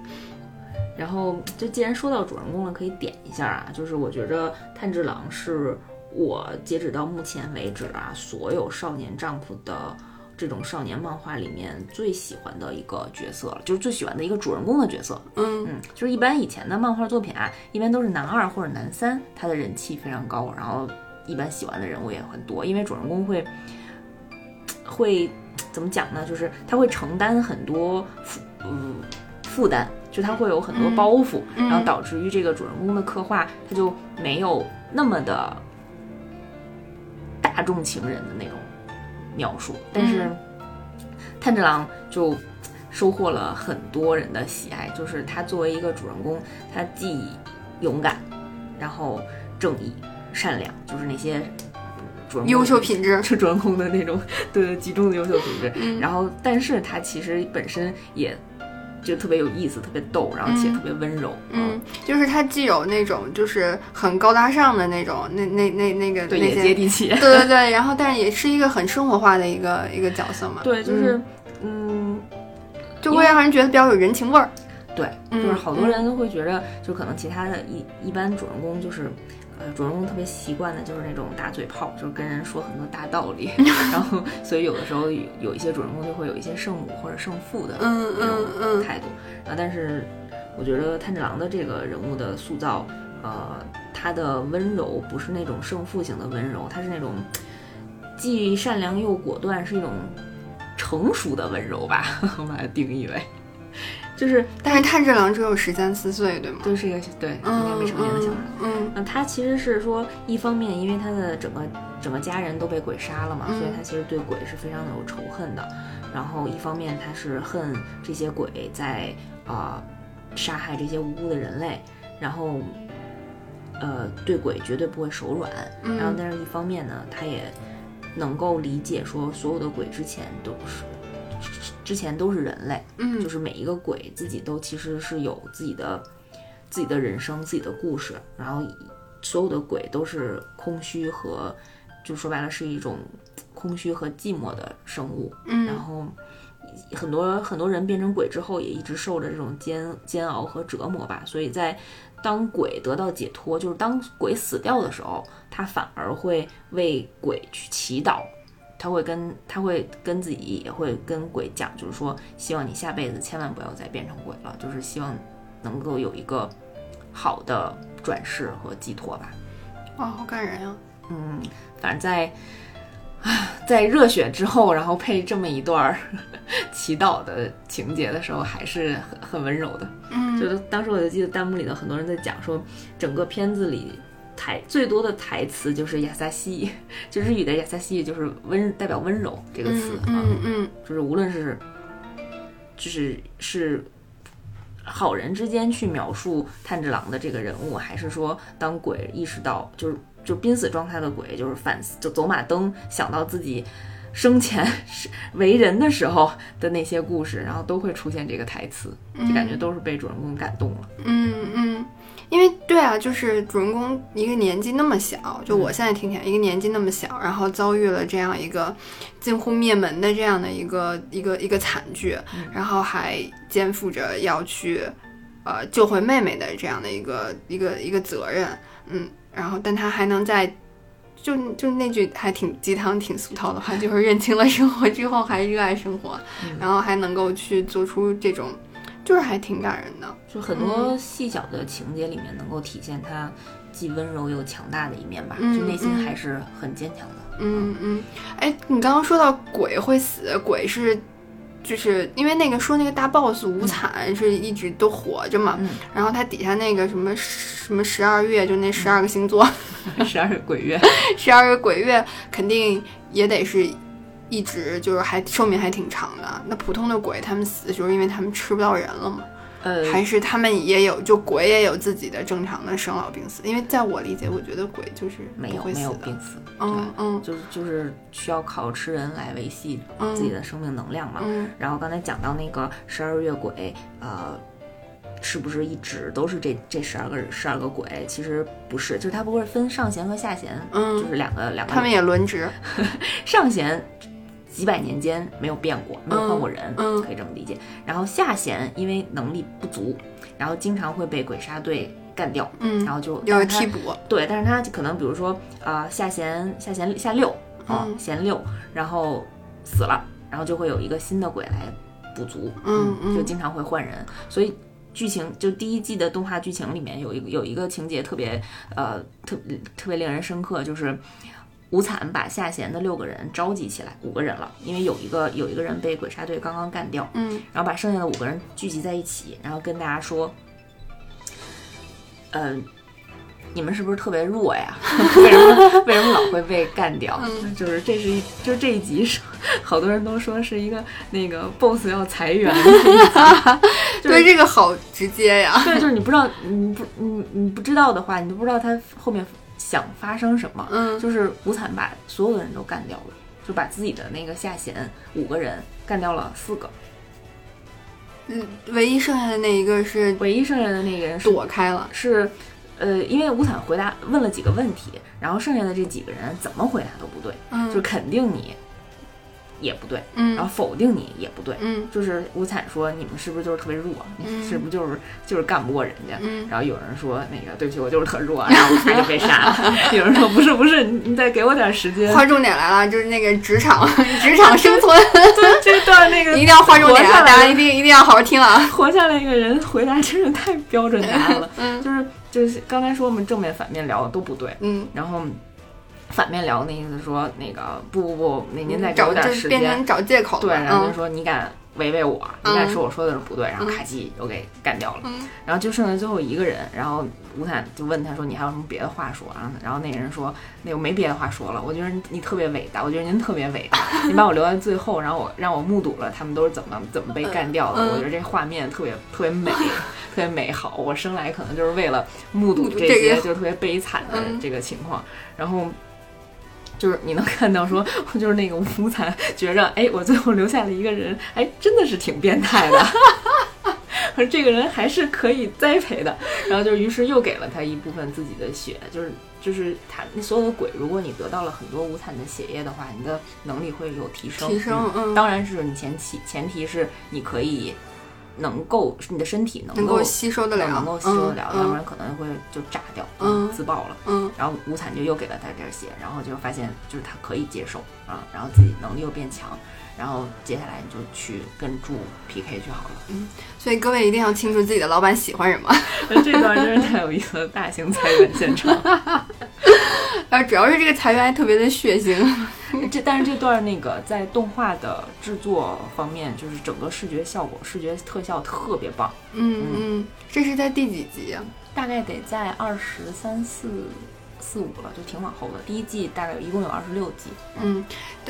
然后就既然说到主人公了，可以点一下啊，就是我觉着炭治郎是我截止到目前为止啊，所有少年 Jump 的。这种少年漫画里面最喜欢的一个角色了，就是最喜欢的一个主人公的角色。嗯嗯，就是一般以前的漫画作品啊，一般都是男二或者男三，他的人气非常高，然后一般喜欢的人物也很多，因为主人公会会怎么讲呢？就是他会承担很多负嗯负担，就他会有很多包袱，然后导致于这个主人公的刻画，他就没有那么的大众情人的那种。描述，但是炭治郎就收获了很多人的喜爱。就是他作为一个主人公，他既勇敢，然后正义、善良，就是那些主人公优秀品质，就 <laughs> 主人公的那种对对集中的优秀品质。然后，但是他其实本身也。就特别有意思，特别逗，然后且特别温柔。嗯，就是他既有那种就是很高大上的那种，那那那那个对也接地气。对对对，然后但是也是一个很生活化的一个一个角色嘛。对，就是嗯，就会让人觉得比较有人情味儿。对，就是好多人都会觉得，就可能其他的一一般主人公就是。呃，主人公特别习惯的就是那种打嘴炮，就是跟人说很多大道理，<laughs> 然后所以有的时候有有一些主人公就会有一些圣母或者圣父的那种态度。啊，但是我觉得炭治郎的这个人物的塑造，呃，他的温柔不是那种圣父型的温柔，他是那种既善良又果断，是一种成熟的温柔吧，<laughs> 我把它定义为。就是，但是炭治郎只有十三四岁，对吗？就是一个对，应该未成年的小孩。嗯，那他其实是说，一方面因为他的整个整个家人都被鬼杀了嘛，所以他其实对鬼是非常的有仇恨的。然后一方面他是恨这些鬼在啊杀害这些无辜的人类，然后呃对鬼绝对不会手软。然后但是一方面呢，他也能够理解说，所有的鬼之前都是。之前都是人类，嗯，就是每一个鬼自己都其实是有自己的自己的人生、自己的故事，然后所有的鬼都是空虚和就说白了是一种空虚和寂寞的生物。嗯，然后很多很多人变成鬼之后，也一直受着这种煎煎熬和折磨吧。所以在当鬼得到解脱，就是当鬼死掉的时候，他反而会为鬼去祈祷。他会跟他会跟自己也会跟鬼讲，就是说希望你下辈子千万不要再变成鬼了，就是希望能够有一个好的转世和寄托吧。哇，好感人呀！嗯，反正在啊在热血之后，然后配这么一段儿 <laughs> 祈祷的情节的时候，还是很很温柔的。嗯，就是当时我就记得弹幕里的很多人在讲说，整个片子里。台最多的台词就是亚萨西，<laughs> 就日语的亚萨西就是温代表温柔这个词啊，嗯嗯，就是无论是就是是好人之间去描述炭治郎的这个人物，还是说当鬼意识到就是就濒死状态的鬼，就是反思就走马灯想到自己生前是为人的时候的那些故事，然后都会出现这个台词，就感觉都是被主人公感动了。嗯嗯。因为对啊，就是主人公一个年纪那么小，就我现在听起来一个年纪那么小，然后遭遇了这样一个近乎灭门的这样的一个一个一个惨剧，然后还肩负着要去呃救回妹妹的这样的一个一个一个责任，嗯，然后但他还能在就就那句还挺鸡汤挺俗套的话，就是认清了生活之后还热爱生活，然后还能够去做出这种。就是还挺感人的，就很多细小的情节里面能够体现他既温柔又强大的一面吧，就内心还是很坚强的。嗯嗯，哎，你刚刚说到鬼会死，鬼是就是因为那个说那个大 boss 无惨是一直都活着嘛，然后他底下那个什么什么十二月，就那十二个星座，<laughs> 十二个鬼月，十二个鬼月肯定也得是。一直就是还寿命还挺长的。那普通的鬼他们死就是因为他们吃不到人了吗？呃，还是他们也有，就鬼也有自己的正常的生老病死。因为在我理解，我觉得鬼就是没有没有病死，嗯嗯，就是就是需要靠吃人来维系自己的生命能量嘛。然后刚才讲到那个十二月鬼，呃，是不是一直都是这这十二个十二个鬼？其实不是，就是它不会分上弦和下弦，嗯，就是两个两个，他们也轮值，<laughs> 上弦。几百年间没有变过，没有换过人，可以这么理解。然后下弦因为能力不足，然后经常会被鬼杀队干掉，嗯，然后就要替补。对，但是他可能比如说啊下弦下弦下六啊弦六，然后死了，然后就会有一个新的鬼来补足，嗯嗯，就经常会换人。所以剧情就第一季的动画剧情里面有一个有一个情节特别呃特特别令人深刻，就是。无惨把下弦的六个人召集起来，五个人了，因为有一个有一个人被鬼杀队刚刚干掉，嗯，然后把剩下的五个人聚集在一起，然后跟大家说，嗯，你们是不是特别弱呀？<laughs> 为什么为什么老会被干掉？就是这是一就是这一集是好多人都说是一个那个 boss 要裁员，<laughs> 对这个好直接呀。对，就是你不知道你不你你不知道的话，你都不知道他后面。想发生什么？嗯，就是无惨把所有的人都干掉了，就把自己的那个下弦五个人干掉了四个。嗯，唯一剩下的那一个是唯一剩下的那个人躲开了，是呃，因为无惨回答问了几个问题，然后剩下的这几个人怎么回答都不对，嗯，就肯定你。也不对，嗯，然后否定你也不对，嗯，就是无惨说你们是不是就是特别弱，你是不是就是就是干不过人家，嗯，然后有人说那个对不起我就是特弱，然后他就被杀。了，<laughs> 有人说不是不是，你再给我点时间。划重点来了，就是那个职场 <laughs> 职场生存。这段那个 <laughs> 一定要划重点，大家一定一定要好好听啊！活下来一个人回答真是太标准答案了，嗯，就是就是刚才说我们正面反面聊的都不对，嗯，然后。反面聊那意思说那个不不不，那您再给我点时间。变成找借口。对，然后就说你敢违背我，你敢说我说的是不对，然后卡叽又给干掉了。然后就剩下最后一个人，然后吴坦就问他说：“你还有什么别的话说？”然后然后那人说：“那我没别的话说了，我觉得你特别伟大，我觉得您特别伟大，<laughs> 你把我留在最后，然后我让我目睹了他们都是怎么怎么被干掉的。我觉得这画面特别特别美，特别美好。我生来可能就是为了目睹这些就特别悲惨的这个情况。然后。”就是你能看到说，<laughs> 就是那个无惨觉着，哎，我最后留下了一个人，哎，真的是挺变态的。<laughs> 这个人还是可以栽培的。然后就于是又给了他一部分自己的血，就是就是他所有的鬼，如果你得到了很多无惨的血液的话，你的能力会有提升。提升，嗯，当然是你前提前提是你可以。能够你的身体能够吸收得了，能够吸收得了，要不然可能会就炸掉，嗯，自爆了，嗯。然后无惨就又给了他点血，然后就发现就是他可以接受啊，然后自己能力又变强，然后接下来你就去跟柱 PK 就好了。嗯，所以各位一定要清楚自己的老板喜欢什么。<laughs> 这段真是太有意思了，大型裁员现场。<laughs> 然后主要是这个裁员还特别的血腥。<laughs> 这但是这段那个在动画的制作方面，就是整个视觉效果、视觉特效特别棒。嗯嗯，这是在第几集啊？大概得在二十三四。四五了，就挺往后的。第一季大概一共有二十六集。嗯，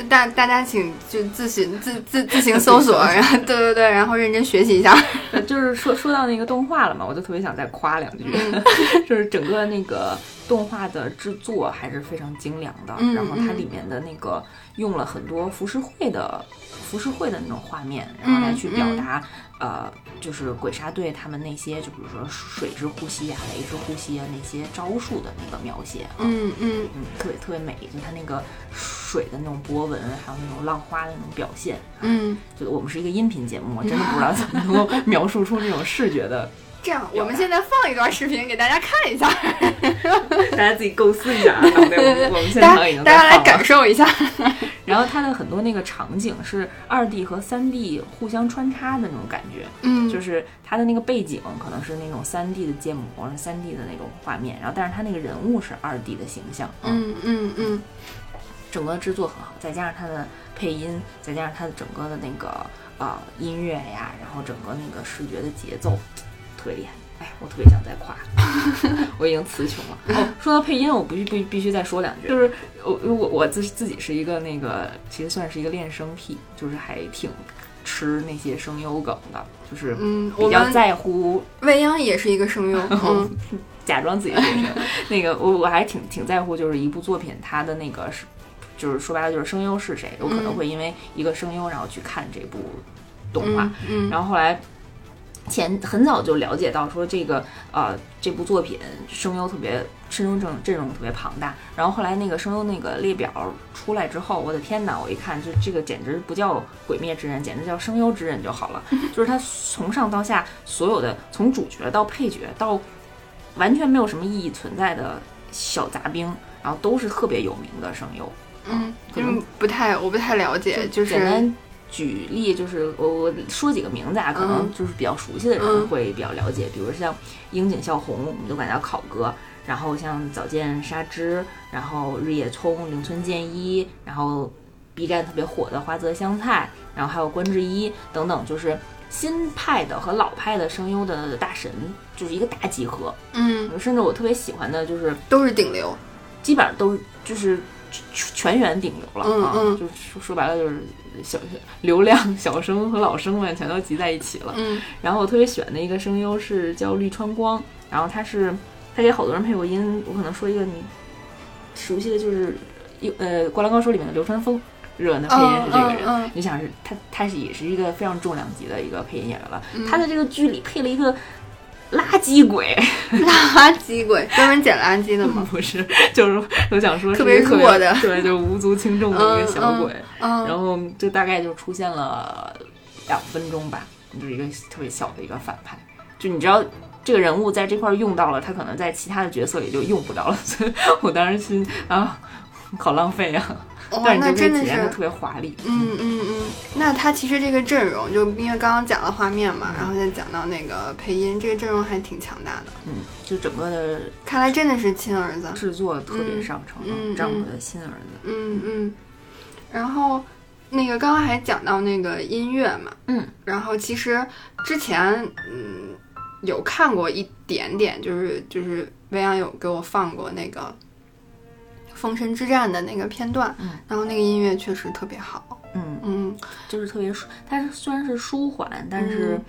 大大家请就自行自自自行搜索，<laughs> 然后对对对，然后认真学习一下。<laughs> 就是说说到那个动画了嘛，我就特别想再夸两句，<laughs> 就是整个那个动画的制作还是非常精良的。然后它里面的那个用了很多浮世绘的浮世绘的那种画面，然后来去表达。呃，就是鬼杀队他们那些，就比如说水之呼吸啊、雷之呼吸啊那些招数的那个描写，嗯嗯嗯，特别特别美，就它那个水的那种波纹，还有那种浪花的那种表现，嗯，就我们是一个音频节目，我真的不知道怎么能够描述出这种视觉的。这样，我们现在放一段视频给大家看一下，<laughs> 大家自己构思一下啊。<laughs> 对，我们现场已经大家来感受一下。<laughs> 然后它的很多那个场景是二 D 和三 D 互相穿插的那种感觉，嗯，就是它的那个背景可能是那种三 D 的建模，是三 D 的那种画面，然后但是它那个人物是二 D 的形象，嗯嗯嗯，整个制作很好，再加上它的配音，再加上它的整个的那个呃音乐呀，然后整个那个视觉的节奏。特别厉害，哎，我特别想再夸，<laughs> 我已经词穷了。哦，说到配音，我必须必必须再说两句，就是我我我自自己是一个那个，其实算是一个练声癖，就是还挺吃那些声优梗的，就是嗯，比较在乎。未央也是一个声优，<laughs> 假装自己是 <laughs> 那个，我我还挺挺在乎，就是一部作品它的那个是，就是说白了就是声优是谁，有可能会因为一个声优然后去看这部动画，嗯，然后后来。前很早就了解到说这个呃这部作品声优特别声优阵阵容特别庞大，然后后来那个声优那个列表出来之后，我的天哪！我一看就这个简直不叫鬼灭之刃，简直叫声优之刃就好了。<laughs> 就是他从上到下所有的从主角到配角到完全没有什么意义存在的小杂兵，然后都是特别有名的声优。嗯，可能不太我不太了解，就是简单。举例就是我我说几个名字啊，可能就是比较熟悉的人会比较了解，比如像樱井孝宏，我们都管他考哥，然后像早见沙织，然后日野聪、铃村健一，然后 B 站特别火的花泽香菜，然后还有关智一等等，就是新派的和老派的声优的大神，就是一个大集合。嗯，甚至我特别喜欢的就是都是顶流，基本上都就是全员顶流了啊，就说说白了就是。小 <laughs> 流量小生和老生们全都集在一起了。嗯，然后我特别喜欢的一个声优是叫绿川光，然后他是他给好多人配过音。我可能说一个你熟悉的就是一呃《灌篮高手》里面的流川枫，日文的配音是这个人。你想是他，他是也是一个非常重量级的一个配音演员了。他在这个剧里配了一个。垃圾鬼，垃圾鬼，<laughs> 专门捡垃圾的吗？<laughs> 不是，就是我想说特别弱的，<laughs> 对，就无足轻重的一个小鬼。嗯，然后就大概就出现了两分钟吧，就是一个特别小的一个反派。就你知道这个人物在这块用到了，他可能在其他的角色里就用不到了。所以我当时心啊，好浪费啊。但那真的是特别华丽。嗯嗯嗯，那他其实这个阵容，就因为刚刚讲了画面嘛，然后再讲到那个配音，这个阵容还挺强大的。嗯，就整个的，看来真的是亲儿子，制作特别上乘，丈夫的亲儿子。嗯嗯。然后那个刚刚还讲到那个音乐嘛，嗯，然后其实之前嗯有看过一点点，就是就是未央有给我放过那个。封神之战的那个片段，嗯，然后那个音乐确实特别好，嗯嗯，就是特别舒，它是虽然是舒缓，但是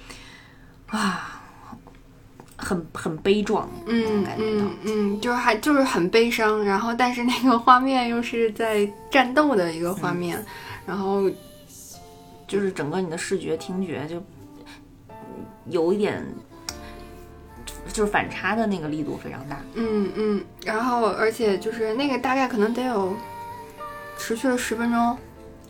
啊，很很悲壮，嗯，感觉到，嗯，就是还就是很悲伤，然后但是那个画面又是在战斗的一个画面，然后就是整个你的视觉听觉就有一点就是反差的那个力度非常大。嗯嗯，然后而且就是那个大概可能得有持续了十分钟，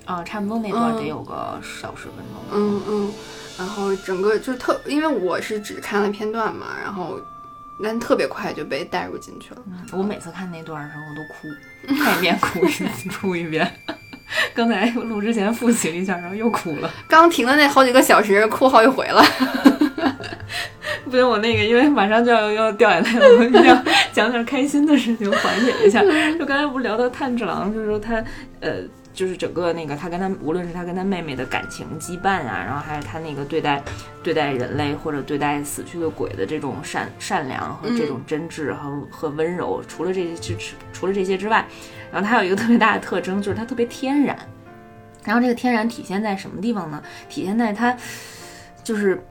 啊，差不多那段得有个小十分钟。嗯嗯，然后整个就特，因为我是只看了片段嘛，然后但特别快就被带入进去了。我每次看那段的时候我都哭，<laughs> 看一遍哭一遍，哭一遍。<laughs> 刚才录之前复习了一下，然后又哭了。刚停的那好几个小时，哭好几回了。不行，我那个因为马上就要要掉眼泪了，我一定要讲点开心的事情缓解一下。就刚才不聊到炭治郎，就是说他呃，就是整个那个他跟他无论是他跟他妹妹的感情羁绊啊，然后还是他那个对待对待人类或者对待死去的鬼的这种善善良和这种真挚和和温柔，除了这些除除了这些之外，然后他有一个特别大的特征，就是他特别天然。然后这个天然体现在什么地方呢？体现在他就是。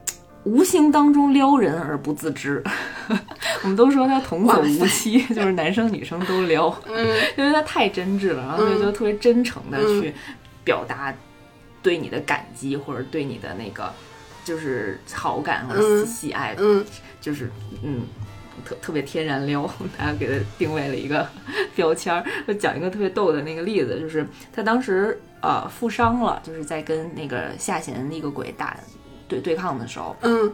无形当中撩人而不自知，<laughs> 我们都说他童叟无欺，<laughs> 就是男生女生都撩，嗯。<laughs> 因为他太真挚了，然后所以就特别真诚的去表达对你的感激或者对你的那个就是好感和喜爱，嗯。就是嗯特特别天然撩，大家给他定位了一个标签儿。就讲一个特别逗的那个例子，就是他当时呃负伤了，就是在跟那个下弦那个鬼打。对对抗的时候，嗯，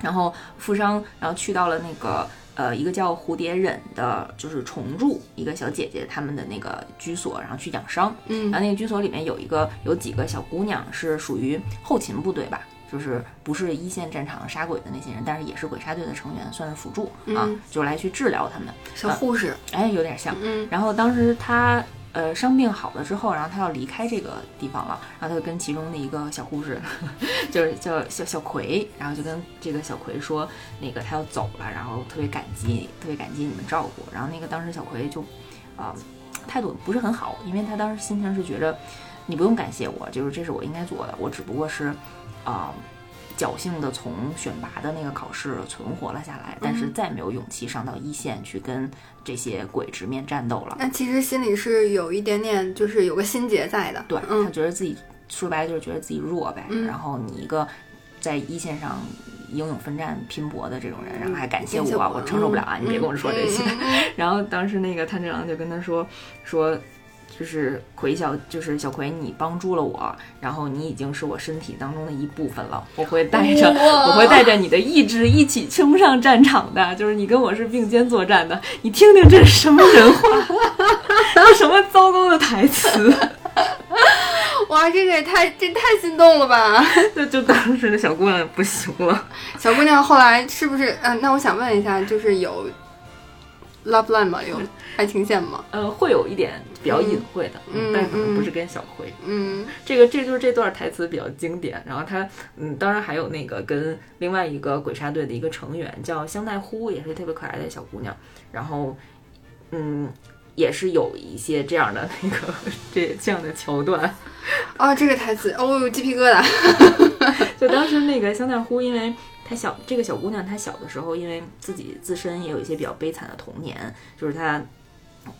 然后负伤，然后去到了那个呃一个叫蝴蝶忍的，就是虫柱一个小姐姐他们的那个居所，然后去养伤，嗯，然后那个居所里面有一个有几个小姑娘是属于后勤部队吧，就是不是一线战场杀鬼的那些人，但是也是鬼杀队的成员，算是辅助啊，就来去治疗他们，小护士，哎，有点像，嗯，然后当时她。呃，伤病好了之后，然后他要离开这个地方了，然后他就跟其中的一个小护士，<laughs> 就是叫小小葵，然后就跟这个小葵说，那个他要走了，然后特别感激，特别感激你们照顾。然后那个当时小葵就，啊，态度不是很好，因为他当时心情是觉着，你不用感谢我，就是这是我应该做的，我只不过是，啊。侥幸的从选拔的那个考试存活了下来，但是再没有勇气上到一线去跟这些鬼直面战斗了。那其实心里是有一点点，就是有个心结在的。对他觉得自己说白了就是觉得自己弱呗。然后你一个在一线上英勇奋战拼搏的这种人，然后还感谢我，我承受不了啊！你别跟我说这些。<laughs> 然后当时那个炭治郎就跟他说说。就是葵小，就是小葵，你帮助了我，然后你已经是我身体当中的一部分了。我会带着，我会带着你的意志一起冲上战场的。就是你跟我是并肩作战的。你听听这是什么人话？这什么糟糕的台词？<laughs> 哇，这个也太这太心动了吧！<laughs> 就就当时的小姑娘不行了。小姑娘后来是不是？嗯，那我想问一下，就是有。Love line 吗？有 <laughs> 爱情线吗？呃，会有一点比较隐晦的，嗯但可能不是跟小葵。嗯，这个这就是这段台词比较经典。然后他，嗯，当然还有那个跟另外一个鬼杀队的一个成员叫香奈乎，也是特别可爱的小姑娘。然后，嗯，也是有一些这样的那个这这样的桥段。哦，这个台词，哦，鸡皮疙瘩。<laughs> 就当时那个香奈乎，因为。她小这个小姑娘，她小的时候，因为自己自身也有一些比较悲惨的童年，就是她，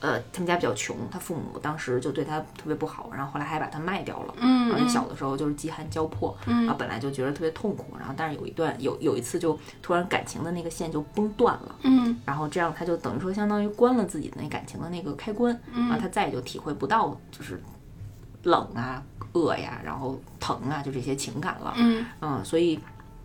呃，他们家比较穷，她父母当时就对她特别不好，然后后来还把她卖掉了。嗯，而且小的时候就是饥寒交迫，嗯，然后本来就觉得特别痛苦，然后但是有一段有有一次就突然感情的那个线就崩断了，嗯，然后这样她就等于说相当于关了自己的那感情的那个开关，然后她再也就体会不到就是冷啊、饿呀，然后疼啊，就这些情感了。嗯嗯，所以。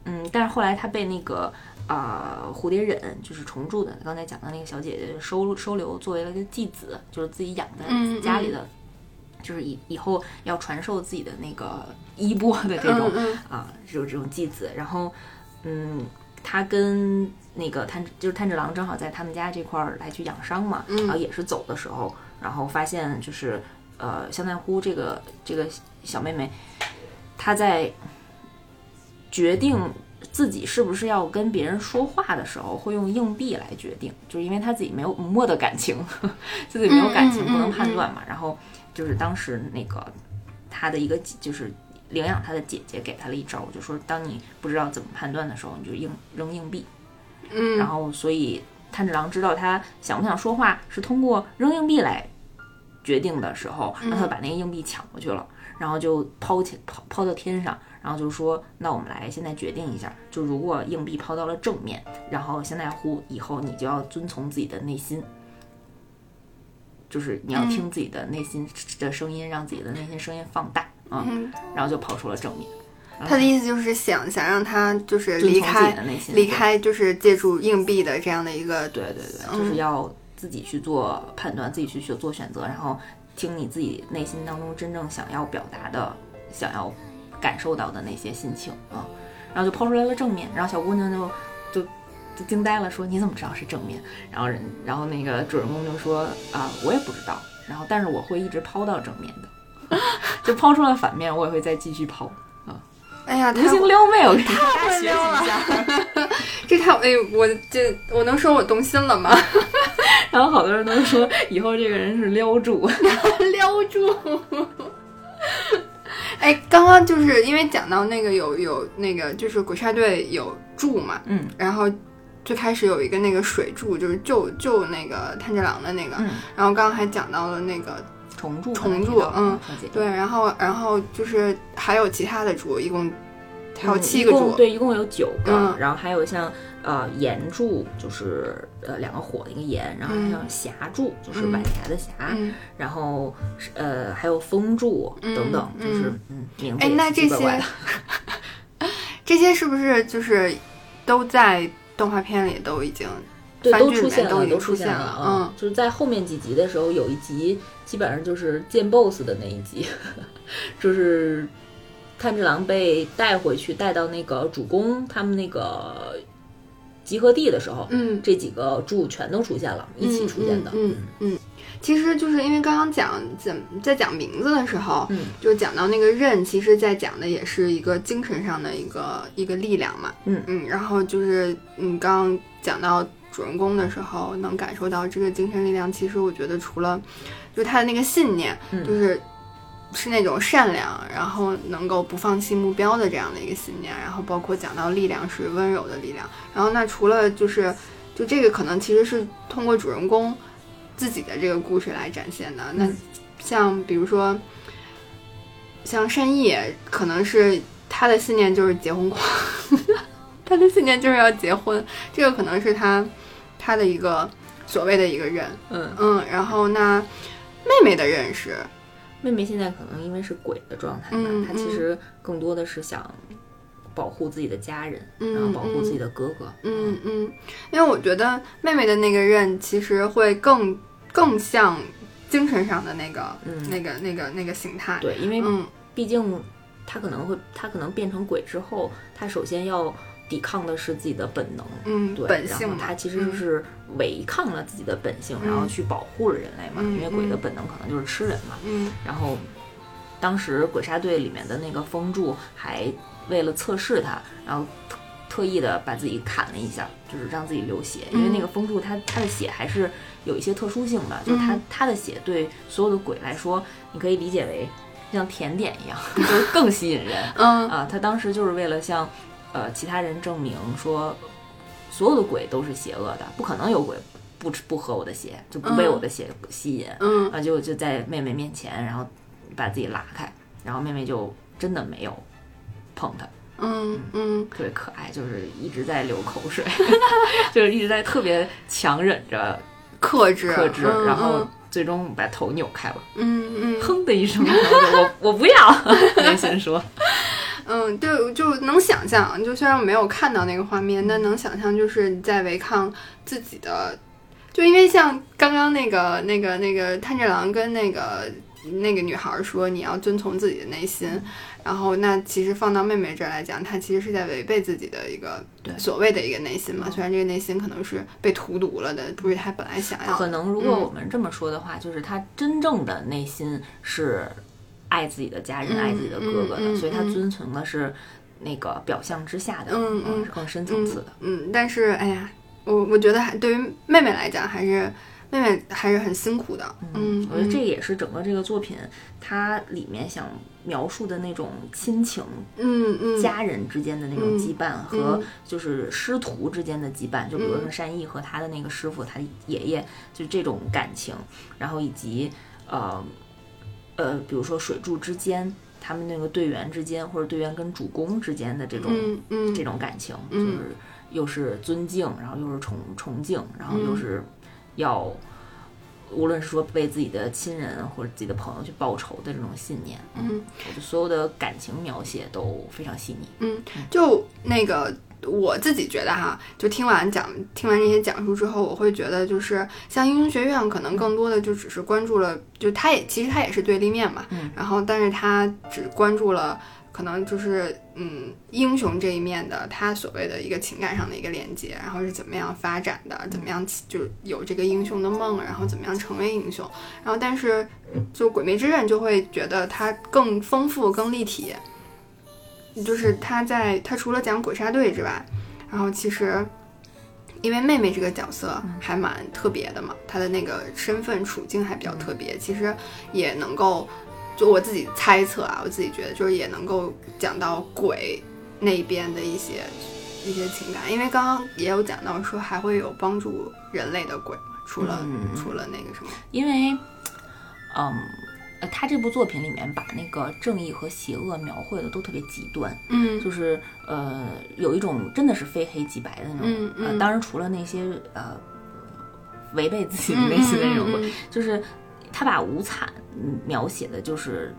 嗯，但是后来他被那个啊蝴蝶忍，就是重铸的，刚才讲的那个小姐姐收收留作为了个继子，就是自己养在家里的，就是以以后要传授自己的那个衣钵的这种啊，就是这种继子。然后，嗯，他跟那个炭就是炭治郎正好在他们家这块儿来去养伤嘛，然后也是走的时候，然后发现就是呃香奈乎这个这个小妹妹，她在。决定自己是不是要跟别人说话的时候，会用硬币来决定，就是因为他自己没有摸的感情，<laughs> 自己没有感情不能判断嘛。然后就是当时那个他的一个就是领养他的姐姐给他了一招，就说当你不知道怎么判断的时候，你就硬扔硬币。嗯，然后所以炭治郎知道他想不想说话是通过扔硬币来决定的时候，让他把那个硬币抢过去了，然后就抛起抛抛到天上。然后就说，那我们来现在决定一下，就如果硬币抛到了正面，然后现在呼以后你就要遵从自己的内心，就是你要听自己的内心的声音，让自己的内心声音放大啊，然后就抛出了正面。他的意思就是想想让他就是离开离开就是借助硬币的这样的一个对对对，就是要自己去做判断，自己去去做选择，然后听你自己内心当中真正想要表达的、想要感受到的那些心情啊，然后就抛出来了正面，然后小姑娘就就就惊呆了，说你怎么知道是正面？然后人然后那个主人公就说啊，我也不知道，然后但是我会一直抛到正面的，<laughs> 就抛出了反面，我也会再继续抛。哎呀，无形撩妹，我跟大家学习撩一下。<laughs> 这太哎，我这我能说我动心了吗？<laughs> 然后好多人都说以后这个人是撩住，撩住。哎，刚刚就是因为讲到那个有有那个就是鬼杀队有柱嘛，嗯，然后最开始有一个那个水柱，就是救救那个炭治郎的那个，嗯然后刚刚还讲到了那个重柱，重柱嗯，对对，然后然后就是还有其他的柱，一共还有嗯七个柱，对，一共有九个，嗯然后还有像呃岩柱，就是呃两个火的一个岩，然后还有霞柱，就是晚霞的霞，嗯，然后呃还有风柱等等，嗯就是嗯。名字哎，也那这些这些是不是就是都在动画片里都已经 <laughs> 对，都出现了，都出现现了，嗯，就是在后面几集的时候，有一集基本上就是见 BOSS 的那一集，<laughs> 就是炭治郎被带回去，带到那个主公他们那个集合地的时候，嗯这几个柱全都出现了，一起出现的，嗯嗯嗯，其实就是因为刚刚讲怎在讲名字的时候，嗯就讲到那个刃，其实在讲的也是一个精神上的一个一个力量嘛。嗯嗯，然后就是你刚刚讲到主人公的时候，能感受到这个精神力量。其实我觉得除了就他的那个信念，嗯就是。是那种善良，然后能够不放弃目标的这样的一个信念，然后包括讲到力量是温柔的力量，然后那除了就是，就这个可能其实是通过主人公自己的这个故事来展现的。那嗯。像比如说，像善意，可能是他的信念就是结婚狂，<laughs> 他的信念就是要结婚，这个可能是他他的一个所谓的一个人，嗯，嗯，然后那妹妹的认识，妹妹现在可能因为是鬼的状态嘛，嗯她其实更多的是想保护自己的家人，嗯然后保护自己的哥哥，嗯嗯，因为我觉得妹妹的那个认其实会更更像精神上的那个、嗯。那个那个那个形态，对，因为嗯。毕竟她可能会，她可能变成鬼之后，她首先要抵抗的是自己的本能，嗯对，本性嘛，然后他其实就是违抗了自己的本性，嗯然后去保护了人类嘛，嗯因为鬼的嗯。本能可能就是吃人嘛。嗯。然后当时鬼杀队里面的那个风柱还为了测试他，然后特特意的把自己砍了一下，就是让自己流血，因为那个风柱它它的血还是有一些特殊性的，就是它嗯它的血对所有的鬼来说，你可以理解为像甜点一样，<laughs> 就是更吸引人。嗯。啊，他当时就是为了向呃其他人证明说，所有的鬼都是邪恶的，不可能有鬼不吃不喝我的血，就不被嗯我的血吸引。嗯。啊，就就在妹妹面前，然后把自己拉开，然后妹妹就真的没有碰他，嗯嗯。特别可爱，就是一直在流口水，<laughs> 就是一直在特别强忍着克制克制，嗯然后最终把头扭开了，嗯嗯。哼的一声，<laughs> 我我不要，<laughs> 内心说，嗯，对，就能想象，就虽然我没有看到那个画面，但能想象就是你在违抗自己的，就因为像刚刚那个那个那个炭治郎跟那个那个女孩说你要遵从自己的内心，然后那其实放到妹妹这儿来讲，她其实是在违背自己的一个对所谓的一个内心嘛，虽然这个内心可能是被荼毒了的，不是她本来想要，可能如果嗯我们这么说的话，就是她真正的内心是爱自己的家人、嗯爱自己的哥哥的，所以他嗯。遵从的是那个表象之下的，嗯嗯。是更深层次的。嗯，但是哎呀，我我觉得还对于妹妹来讲，还是妹妹还是很辛苦的。嗯，我觉得这也是整个这个作品它里面想描述的那种亲情、嗯嗯。家人之间的那种羁绊嗯和就是师徒之间的羁绊，就比如说善意和他的那个师傅，他爷爷，就这种感情，然后以及呃呃，比如说水柱之间。他们那个队员之间，或者队员跟主公之间的这种、嗯嗯这种感情，就嗯是又是尊敬，然后又是崇崇敬，然后又是要。无论是说为自己的亲人或者自己的朋友去报仇的这种信念，嗯我觉得所有的感情描写都非常细腻。嗯，就那个我自己觉得哈，就听完讲听完这些讲述之后，我会觉得就是像英雄学院，可能更多的就只是关注了，就他也其实他也是对立面嘛，嗯。然后但是他只关注了。可能就是嗯，英雄这一面的他所谓的一个情感上的一个连接，然后是怎么样发展的，怎么样就是有这个英雄的梦，然后怎么样成为英雄，然后但是就《鬼灭之刃》就会觉得它更丰富、更立体，就是他在他除了讲鬼杀队之外，然后其实因为妹妹这个角色还蛮特别的嘛，她的那个身份处境还比较特别，其实也能够就我自己猜测啊，我自己觉得就是也能够讲到鬼那边的一些一些情感，因为刚刚也有讲到说还会有帮助人类的鬼嘛，除了、嗯。除了那个什么，因为，嗯，呃他这部作品里面把那个正义和邪恶描绘的都特别极端，嗯就是呃，有一种真的是非黑即白的那种。嗯嗯呃，当然除了那些呃违背自己内心的那种鬼，嗯嗯嗯就是他把无惨嗯描写的就是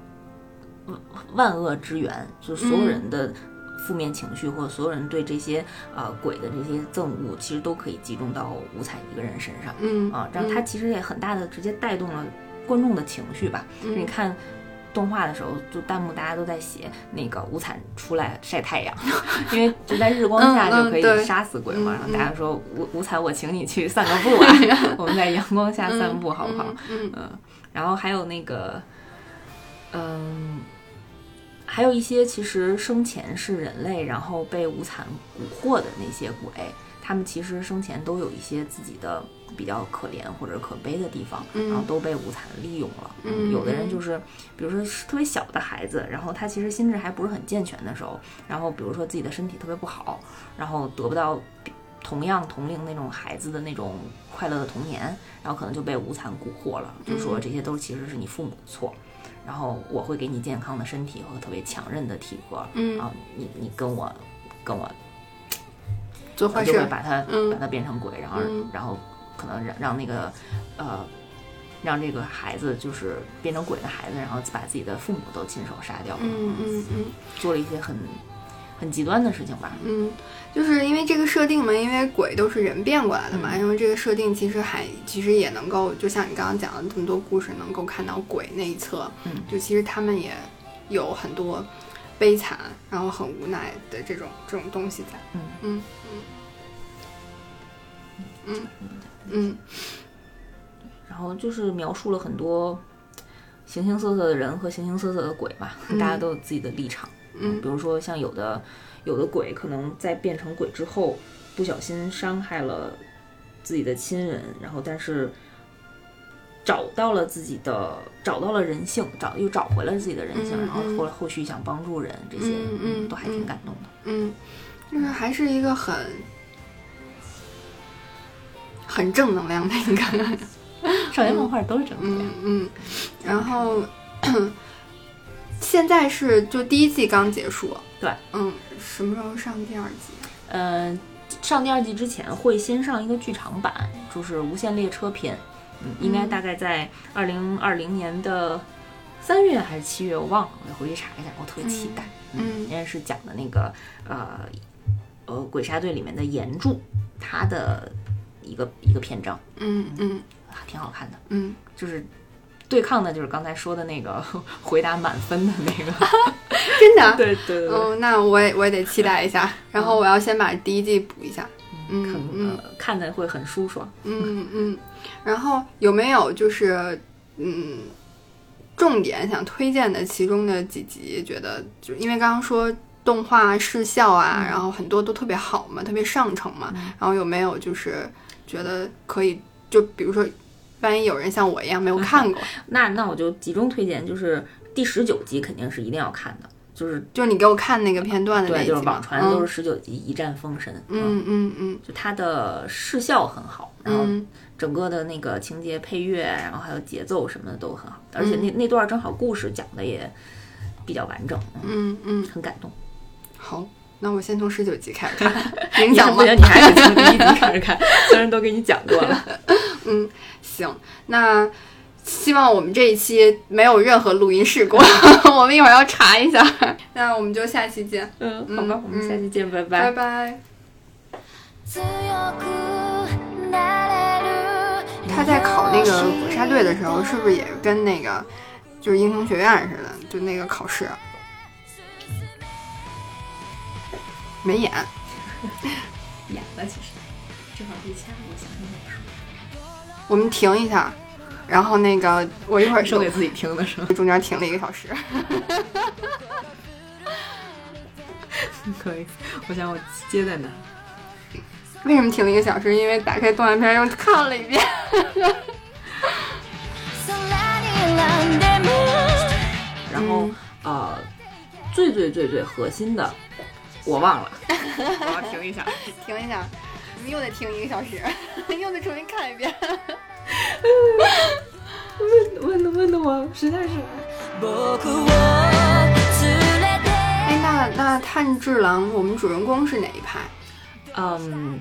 万万恶之源，就是所有人的负面情绪或者所有人对这些呃鬼的这些憎恶，其实都可以集中到五彩一个人身上。嗯啊，这样它其实也很大的直接带动了观众的情绪吧。嗯你看动画的时候，就弹幕大家都在写那个无惨出来晒太阳，<laughs> 因为就在日光下就可以杀死鬼嘛。嗯然后大家说无无惨，我请你去散个步啊，<laughs> 我们在阳光下散步好不好？嗯嗯，然后还有那个，嗯，还有一些其实生前是人类，然后被无惨蛊惑的那些鬼，他们其实生前都有一些自己的比较可怜或者可悲的地方，嗯然后都被无惨利用了。嗯有的人就是，比如说是特别小的孩子，然后他其实心智还不是很健全的时候，然后比如说自己的身体特别不好，然后得不到同样同龄那种孩子的那种快乐的童年，然后可能就被无惨蛊惑了，就说这些都其实是你父母的错。然后我会给你健康的身体和特别强韧的体格，嗯啊，你你跟我跟我做坏事，就会把他、嗯。把他变成鬼，然后、嗯。然后可能让让那个呃让这个孩子就是变成鬼的孩子，然后把自己的父母都亲手杀掉了，嗯嗯嗯。做了一些很很极端的事情吧。嗯，就是因为这个设定嘛，因为鬼都是人变过来的嘛，嗯。因为这个设定其实还其实也能够，就像你刚刚讲的这么多故事，能够看到鬼那一侧，嗯。就其实他们也有很多悲惨，然后很无奈的这种这种东西在，嗯。嗯嗯嗯。嗯然后就是描述了很多形形色色的人和形形色色的鬼吧，大家都有自己的立场。嗯比如说像有的有的鬼可能在变成鬼之后，不小心伤害了自己的亲人，然后但是找到了自己的找到了人性，找又找回了自己的人性，嗯然后嗯后后续想帮助人，这些嗯嗯都还挺感动的。嗯，就是还是一个很很正能量的一个。少年漫画都是正能量。嗯嗯，然后现在是就第一季刚结束，对，嗯，什么时候上第二季？嗯、上第二季之前会先上一个剧场版，就是《无限列车篇》，嗯，应该大概在二零二零年的三月还是七月，我忘了，我回去查一下，我特别期待。嗯因为是讲的那个呃呃鬼杀队里面的岩柱，他的一个一个篇章，嗯嗯。啊挺好看的，嗯，就是。对抗的就是刚才说的那个 <laughs> 回答满分的那个，<laughs> 真的？<laughs> 啊。对对对对，哦，那我也我也得期待一下，然后我要先把第一季补一下。嗯很嗯。呃看的会很舒爽。嗯嗯，然后有没有就是嗯，重点想推荐的其中的几集？觉得就因为刚刚说动画视效啊，然后很多都特别好嘛，特别上乘嘛。然后有没有就是觉得可以？就比如说，万一有人像我一样没有 <laughs> 看过，那那我就集中推荐，就是第十九集肯定是一定要看的，就是就是你给我看那个片段的那集嘛。就是网传嗯都是十九集一战封神，嗯嗯。嗯就它的视效很好，然后嗯整个的那个情节配乐，然后还有节奏什么的都很好，而且那那段正好故事讲的也比较完整，嗯嗯，很感动。好，那我先从十九集开始看，<laughs> 影响吗？你还是从第一集开始看，虽然都给你讲过了。<laughs> 嗯，行，那希望我们这一期没有任何录音事故，<laughs> 我们一会儿要查一下。<laughs> 那我们就下期见。嗯，好吧，我们下期见，拜拜拜。拜。他在考那个国杀队的时候，是不是也跟那个就是英雄学院似的，就那个考试？没演，<laughs> 演了，其实正好被掐，我想想怎么说。我们停一下，然后那个我一会儿说给自己听的时候？<laughs> 中间停了一个小时。<laughs> 可以，我想我接在哪？为什么停了一个小时？因为打开动画片又看了一遍。然后呃，最最最最核心的，我忘了，我 <laughs> 要停一下，停一下，你们又得停一个小时，又得重新看一遍。问问的问的我实在是。哎，那那炭治郎，我们主人公是哪一派？嗯，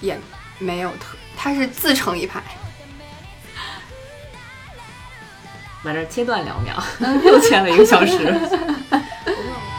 也没有特，他是自成一派。把这切断两秒，又切了一个小时。<laughs>